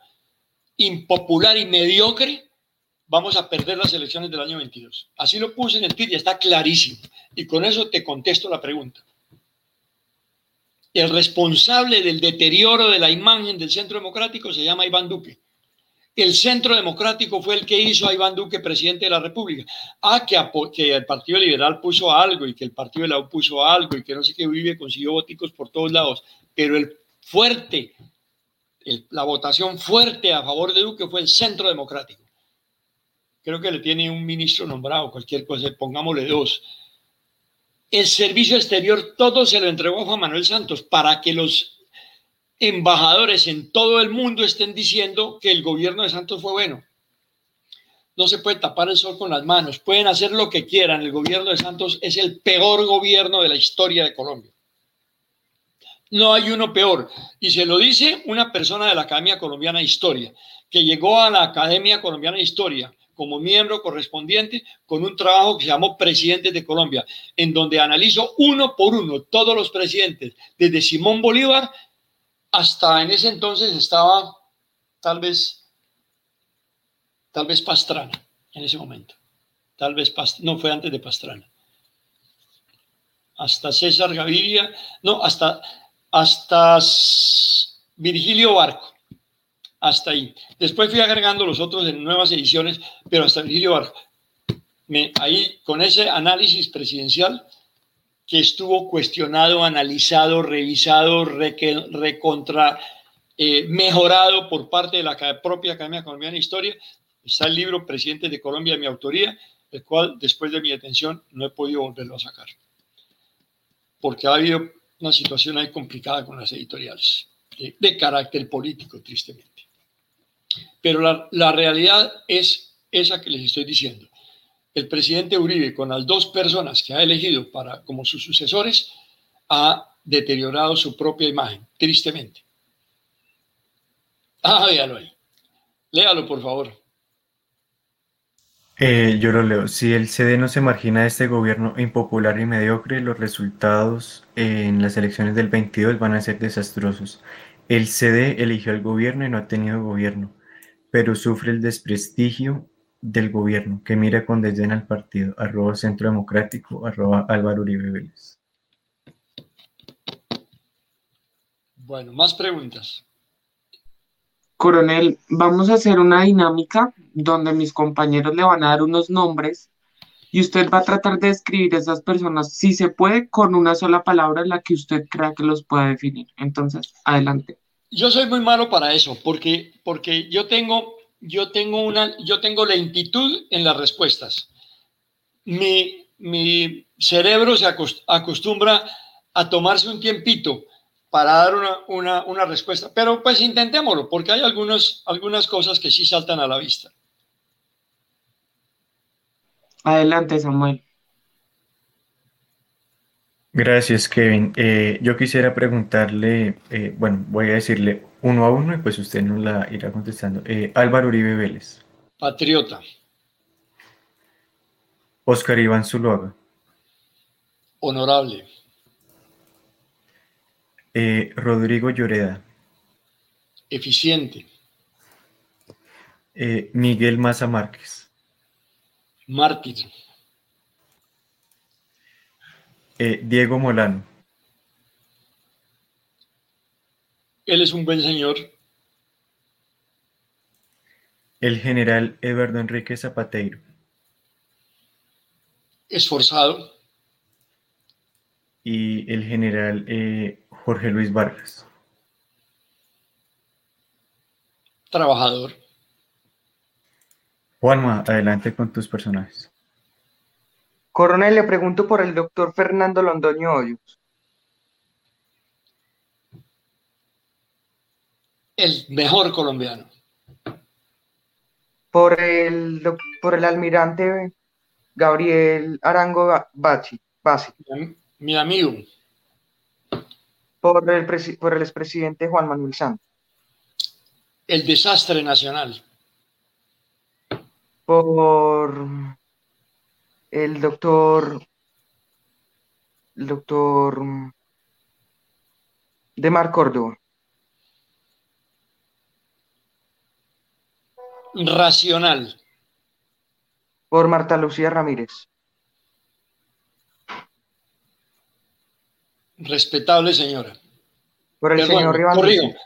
impopular y mediocre, vamos a perder las elecciones del año 22. Así lo puse en el tweet y está clarísimo. Y con eso te contesto la pregunta. El responsable del deterioro de la imagen del Centro Democrático se llama Iván Duque. El Centro Democrático fue el que hizo a Iván Duque presidente de la República. Ah, que, el Partido Liberal puso algo y que el Partido de la puso algo y que no sé qué vive, consiguió voticos por todos lados. Pero el fuerte, la votación fuerte a favor de Duque fue el Centro Democrático creo que le tiene un ministro nombrado, cualquier cosa, pongámosle dos. El servicio exterior todo se lo entregó a Juan Manuel Santos para que los embajadores en todo el mundo estén diciendo que el gobierno de Santos fue bueno. No se puede tapar el sol con las manos, pueden hacer lo que quieran. El gobierno de Santos es el peor gobierno de la historia de Colombia. No hay uno peor. Y se lo dice una persona de la Academia Colombiana de Historia, que llegó a la Academia Colombiana de Historia como miembro correspondiente con un trabajo que se llamó Presidentes de Colombia, en donde analizo uno por uno todos los presidentes, desde Simón Bolívar hasta en ese entonces estaba tal vez, tal vez Pastrana, en ese momento. Tal vez, no fue antes de Pastrana. Hasta César Gaviria, no, hasta, hasta Virgilio Barco hasta ahí. Después fui agregando los otros en nuevas ediciones, pero hasta Virgilio Barco. Ahí, con ese análisis presidencial que estuvo cuestionado, analizado, revisado, recontra, eh, mejorado por parte de la propia Academia Colombiana de Historia, está el libro Presidente de Colombia de mi autoría, el cual después de mi detención no he podido volverlo a sacar. Porque ha habido una situación ahí complicada con las editoriales, de carácter político, tristemente. Pero la, realidad es esa que les estoy diciendo. El presidente Uribe, con las dos personas que ha elegido para, como sus sucesores, ha deteriorado su propia imagen, tristemente. Ah, véalo ahí. Léalo, por favor. Eh, yo lo leo. Si el CD no se margina de este gobierno impopular y mediocre, los resultados en las elecciones del 22 van a ser desastrosos. El CD eligió al gobierno y no ha tenido gobierno pero sufre el desprestigio del gobierno, que mira con desdén al partido, arroba Centro Democrático, arroba Álvaro Uribe Vélez. Bueno, más preguntas. Coronel, vamos a hacer una dinámica donde mis compañeros le van a dar unos nombres y usted va a tratar de describir a esas personas, si se puede, con una sola palabra en la que usted crea que los pueda definir. Entonces, adelante. Yo soy muy malo para eso, porque, porque yo, tengo, yo, tengo una, yo tengo lentitud en las respuestas. Mi, mi cerebro se acostumbra a tomarse un tiempito para dar una, una, una, respuesta, pero pues intentémoslo, porque hay algunos, algunas cosas que sí saltan a la vista. Adelante, Samuel. Gracias, Kevin. Eh, yo quisiera preguntarle, eh, bueno, voy a decirle uno a uno y pues usted nos la irá contestando. Eh, Álvaro Uribe Vélez. Patriota. Oscar Iván Zuluaga. Honorable. Rodrigo Lloreda. Eficiente. Miguel Maza Márquez. Mártir. Eh, Diego Molano. Él es un buen señor. El general Eduardo Enrique Zapateiro. Esforzado. Y el general eh, Jorge Luis Vargas. Trabajador. Juanma, adelante con tus personajes. Coronel, le pregunto por el doctor Fernando Londoño Hoyos. El mejor colombiano. Por el, por el almirante Gabriel Arango Bachi, Basi. Mi- Mi amigo. Por el, por el expresidente Juan Manuel Santos. El desastre nacional. Por el doctor. El doctor. Demar Córdoba. Racional. Por Marta Lucía Ramírez. Respetable señora. Por el Perdón, señor Iván.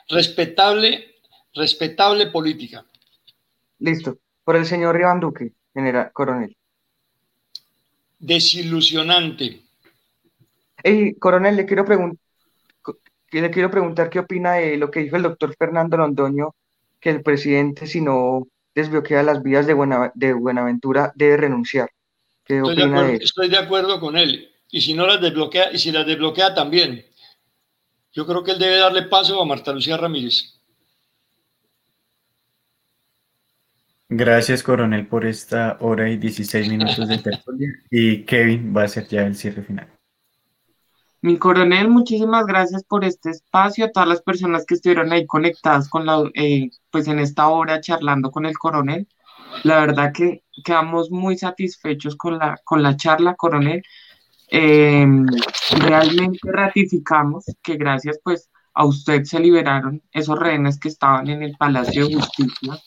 Respetable, respetable política. Listo. Por el señor Iván Duque, general, coronel. Desilusionante. Ey, coronel, le quiero preguntar. Le quiero preguntar qué opina de lo que dijo el doctor Fernando Londoño, que el presidente, si no desbloquea las vías de, Buena- de Buenaventura, debe renunciar. ¿Qué Estoy de, acuerdo, de estoy de acuerdo con él. Y si no las desbloquea, y si las desbloquea también. Yo creo que él debe darle paso a Marta Lucía Ramírez. Gracias, coronel, por esta hora y 16 minutos de tertulia. Y Kevin va a hacer ya el cierre final. Mi coronel, muchísimas gracias por este espacio, a todas las personas que estuvieron ahí conectadas con la, eh, pues en esta hora charlando con el coronel. La verdad que quedamos muy satisfechos con la, con la charla, coronel. Eh, realmente ratificamos que gracias pues a usted se liberaron esos rehenes que estaban en el Palacio de Justicia.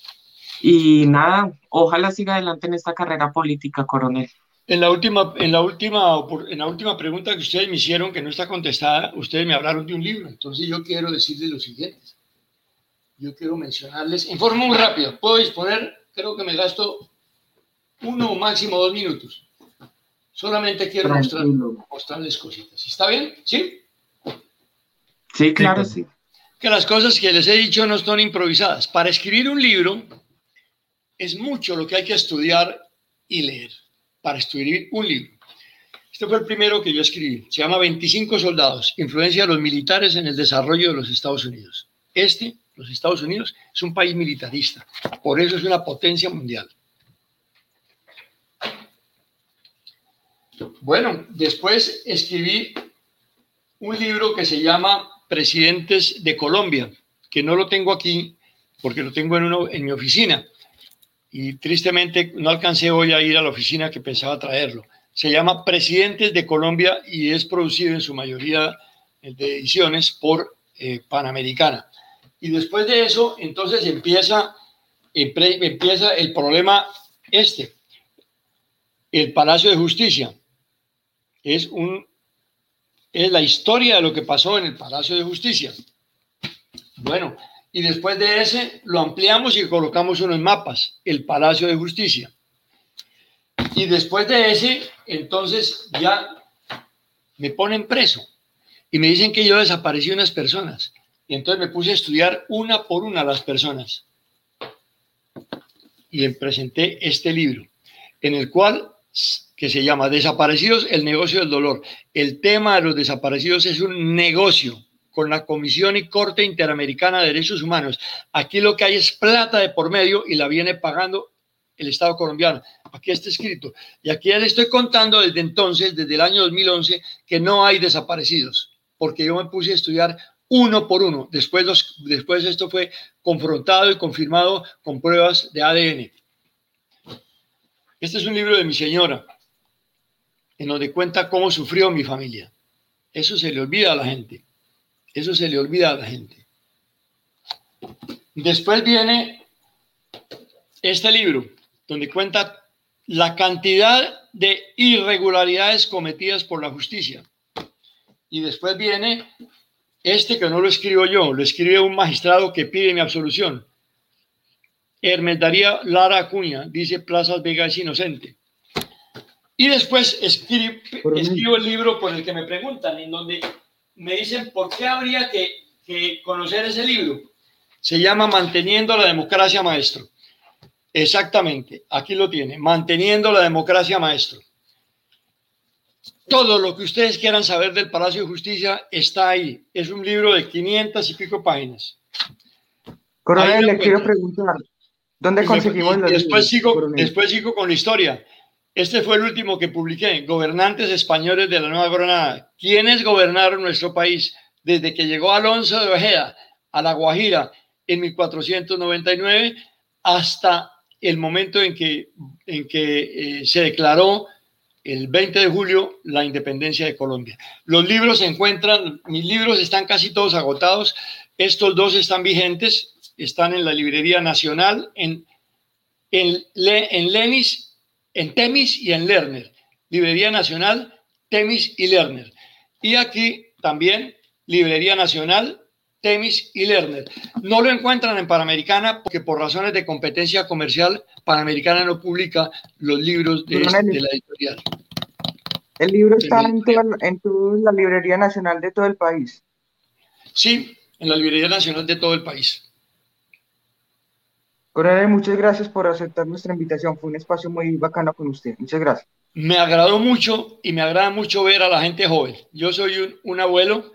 Y nada, ojalá siga adelante en esta carrera política, coronel. En la última, en la última, en la última pregunta que ustedes me hicieron, que no está contestada, ustedes me hablaron de un libro. Entonces yo quiero decirles lo siguiente. Yo quiero mencionarles en forma muy rápida. Puedo disponer, creo que me gasto uno o máximo dos minutos. Solamente quiero mostrar, mostrarles cositas. ¿Está bien? ¿Sí? Sí, claro, sí. que las cosas que les he dicho no son improvisadas. Para escribir un libro es mucho lo que hay que estudiar y leer para escribir un libro. Este fue el primero que yo escribí. Se llama 25 soldados, influencia de los militares en el desarrollo de los Estados Unidos. Este, los Estados Unidos, es un país militarista. Por eso es una potencia mundial. Bueno, después escribí un libro que se llama Presidentes de Colombia, que no lo tengo aquí porque lo tengo en, mi oficina. Y tristemente no alcancé hoy a ir a la oficina que pensaba traerlo. Se llama Presidentes de Colombia y es producido en su mayoría de ediciones por eh, Panamericana. Y después de eso, entonces empieza, empieza el problema este, el Palacio de Justicia. Es un es la historia de lo que pasó en el Palacio de Justicia. Bueno, y después de ese lo ampliamos y colocamos unos mapas, el Palacio de Justicia. Y después de ese, entonces ya me ponen preso y me dicen que yo desaparecí unas personas. Y entonces me puse a estudiar una por una las personas. Y presenté este libro, en el cual que se llama Desaparecidos, el negocio del dolor. El tema de los desaparecidos es un negocio con la Comisión y Corte Interamericana de Derechos Humanos. Aquí lo que hay es plata de por medio y la viene pagando el Estado colombiano. Aquí está escrito. Y aquí ya le estoy contando desde entonces, desde el año 2011, que no hay desaparecidos, porque yo me puse a estudiar uno por uno. Después, después esto fue confrontado y confirmado con pruebas de ADN. Este es un libro de mi señora. en donde cuenta cómo sufrió mi familia. Eso se le olvida a la gente. Eso se le olvida a la gente. Después viene este libro, donde cuenta la cantidad de irregularidades cometidas por la justicia. Y después viene este que no lo escribo yo, lo escribe un magistrado que pide mi absolución. Hermes Daría Lara Acuña, dice Plazas Vega es inocente. Y después escribo, escribo el libro por el que me preguntan, en donde me dicen por qué habría que, que conocer ese libro. Se llama Manteniendo la Democracia Maestro. Exactamente, aquí lo tiene, Manteniendo la Democracia Maestro. Todo lo que ustedes quieran saber del Palacio de Justicia está ahí. Es un libro de 500 y pico páginas. Coronel, le quiero preguntar, ¿dónde conseguimos los después sigo, después sigo con la historia. Este fue el último que publiqué, Gobernantes Españoles de la Nueva Granada. ¿Quiénes gobernaron nuestro país desde que llegó Alonso de Ojeda a La Guajira en 1499 hasta el momento en que, en que eh, se declaró el 20 de julio la independencia de Colombia. Los libros se encuentran, mis libros están casi todos agotados, estos dos están vigentes, están en la Librería Nacional, en, en, en Lenis, en Temis y en Lerner. Librería Nacional, Temis y Lerner. Y aquí también Librería Nacional, Temis y Lerner. No lo encuentran en Panamericana porque por razones de competencia comercial, Panamericana no publica los libros de, de la editorial. El libro está en toda, en toda, la Librería Nacional de todo el país. Sí, en la Librería Nacional de todo el país. Coronel, muchas gracias por aceptar nuestra invitación. Fue un espacio muy bacano con usted. Muchas gracias. Me agradó mucho y me agrada mucho ver a la gente joven. Yo soy un, un abuelo,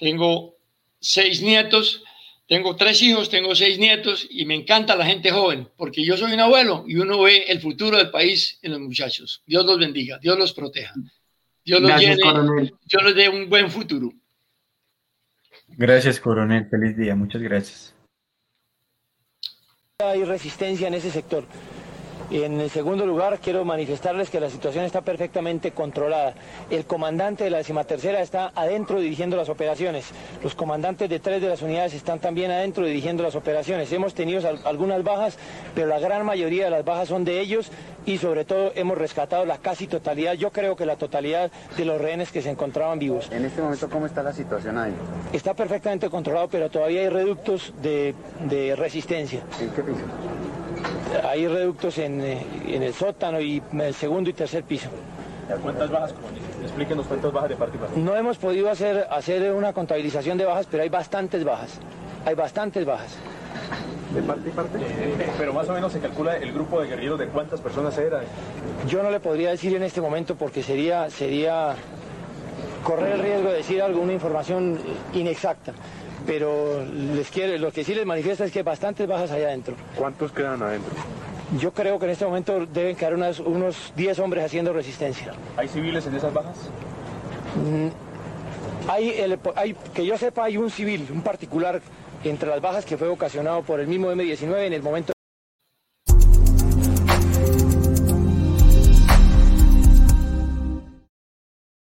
tengo seis nietos, tengo tres hijos, tengo seis nietos y me encanta la gente joven, porque yo soy un abuelo y uno ve el futuro del país en los muchachos. Dios los bendiga, Dios los proteja. Dios los, Gracias, llene, Dios los dé un buen futuro. Gracias, coronel. Feliz día. Muchas gracias. Hay resistencia en ese sector. En el segundo lugar, quiero manifestarles que la situación está perfectamente controlada. El comandante de la decimatercera está adentro dirigiendo las operaciones. Los comandantes de tres de las unidades están también adentro dirigiendo las operaciones. Hemos tenido algunas bajas, pero la gran mayoría de las bajas son de ellos y sobre todo hemos rescatado la casi totalidad, yo creo que la totalidad de los rehenes que se encontraban vivos. En este momento, ¿cómo está la situación ahí? Está perfectamente controlado, pero todavía hay reductos de, de resistencia. ¿En qué piso? Hay reductos en, en, el sótano y en el segundo y tercer piso. ¿Cuántas bajas? Explíquenos cuántas bajas de parte y parte. No hemos podido hacer, hacer una contabilización de bajas, pero hay bastantes bajas. Hay bastantes bajas. ¿De parte y parte? Eh, pero más o menos se calcula el grupo de guerrilleros de cuántas personas era. Yo no le podría decir en este momento porque sería, sería correr el riesgo de decir alguna información inexacta pero les quiero, lo que sí les manifiesta es que hay bastantes bajas allá adentro. ¿Cuántos quedan adentro? Yo creo que en este momento deben quedar unas, unos 10 hombres haciendo resistencia. ¿Hay civiles en esas bajas? Mm, hay, el, hay, que yo sepa, hay un civil, un particular entre las bajas que fue ocasionado por el mismo M-19 en el momento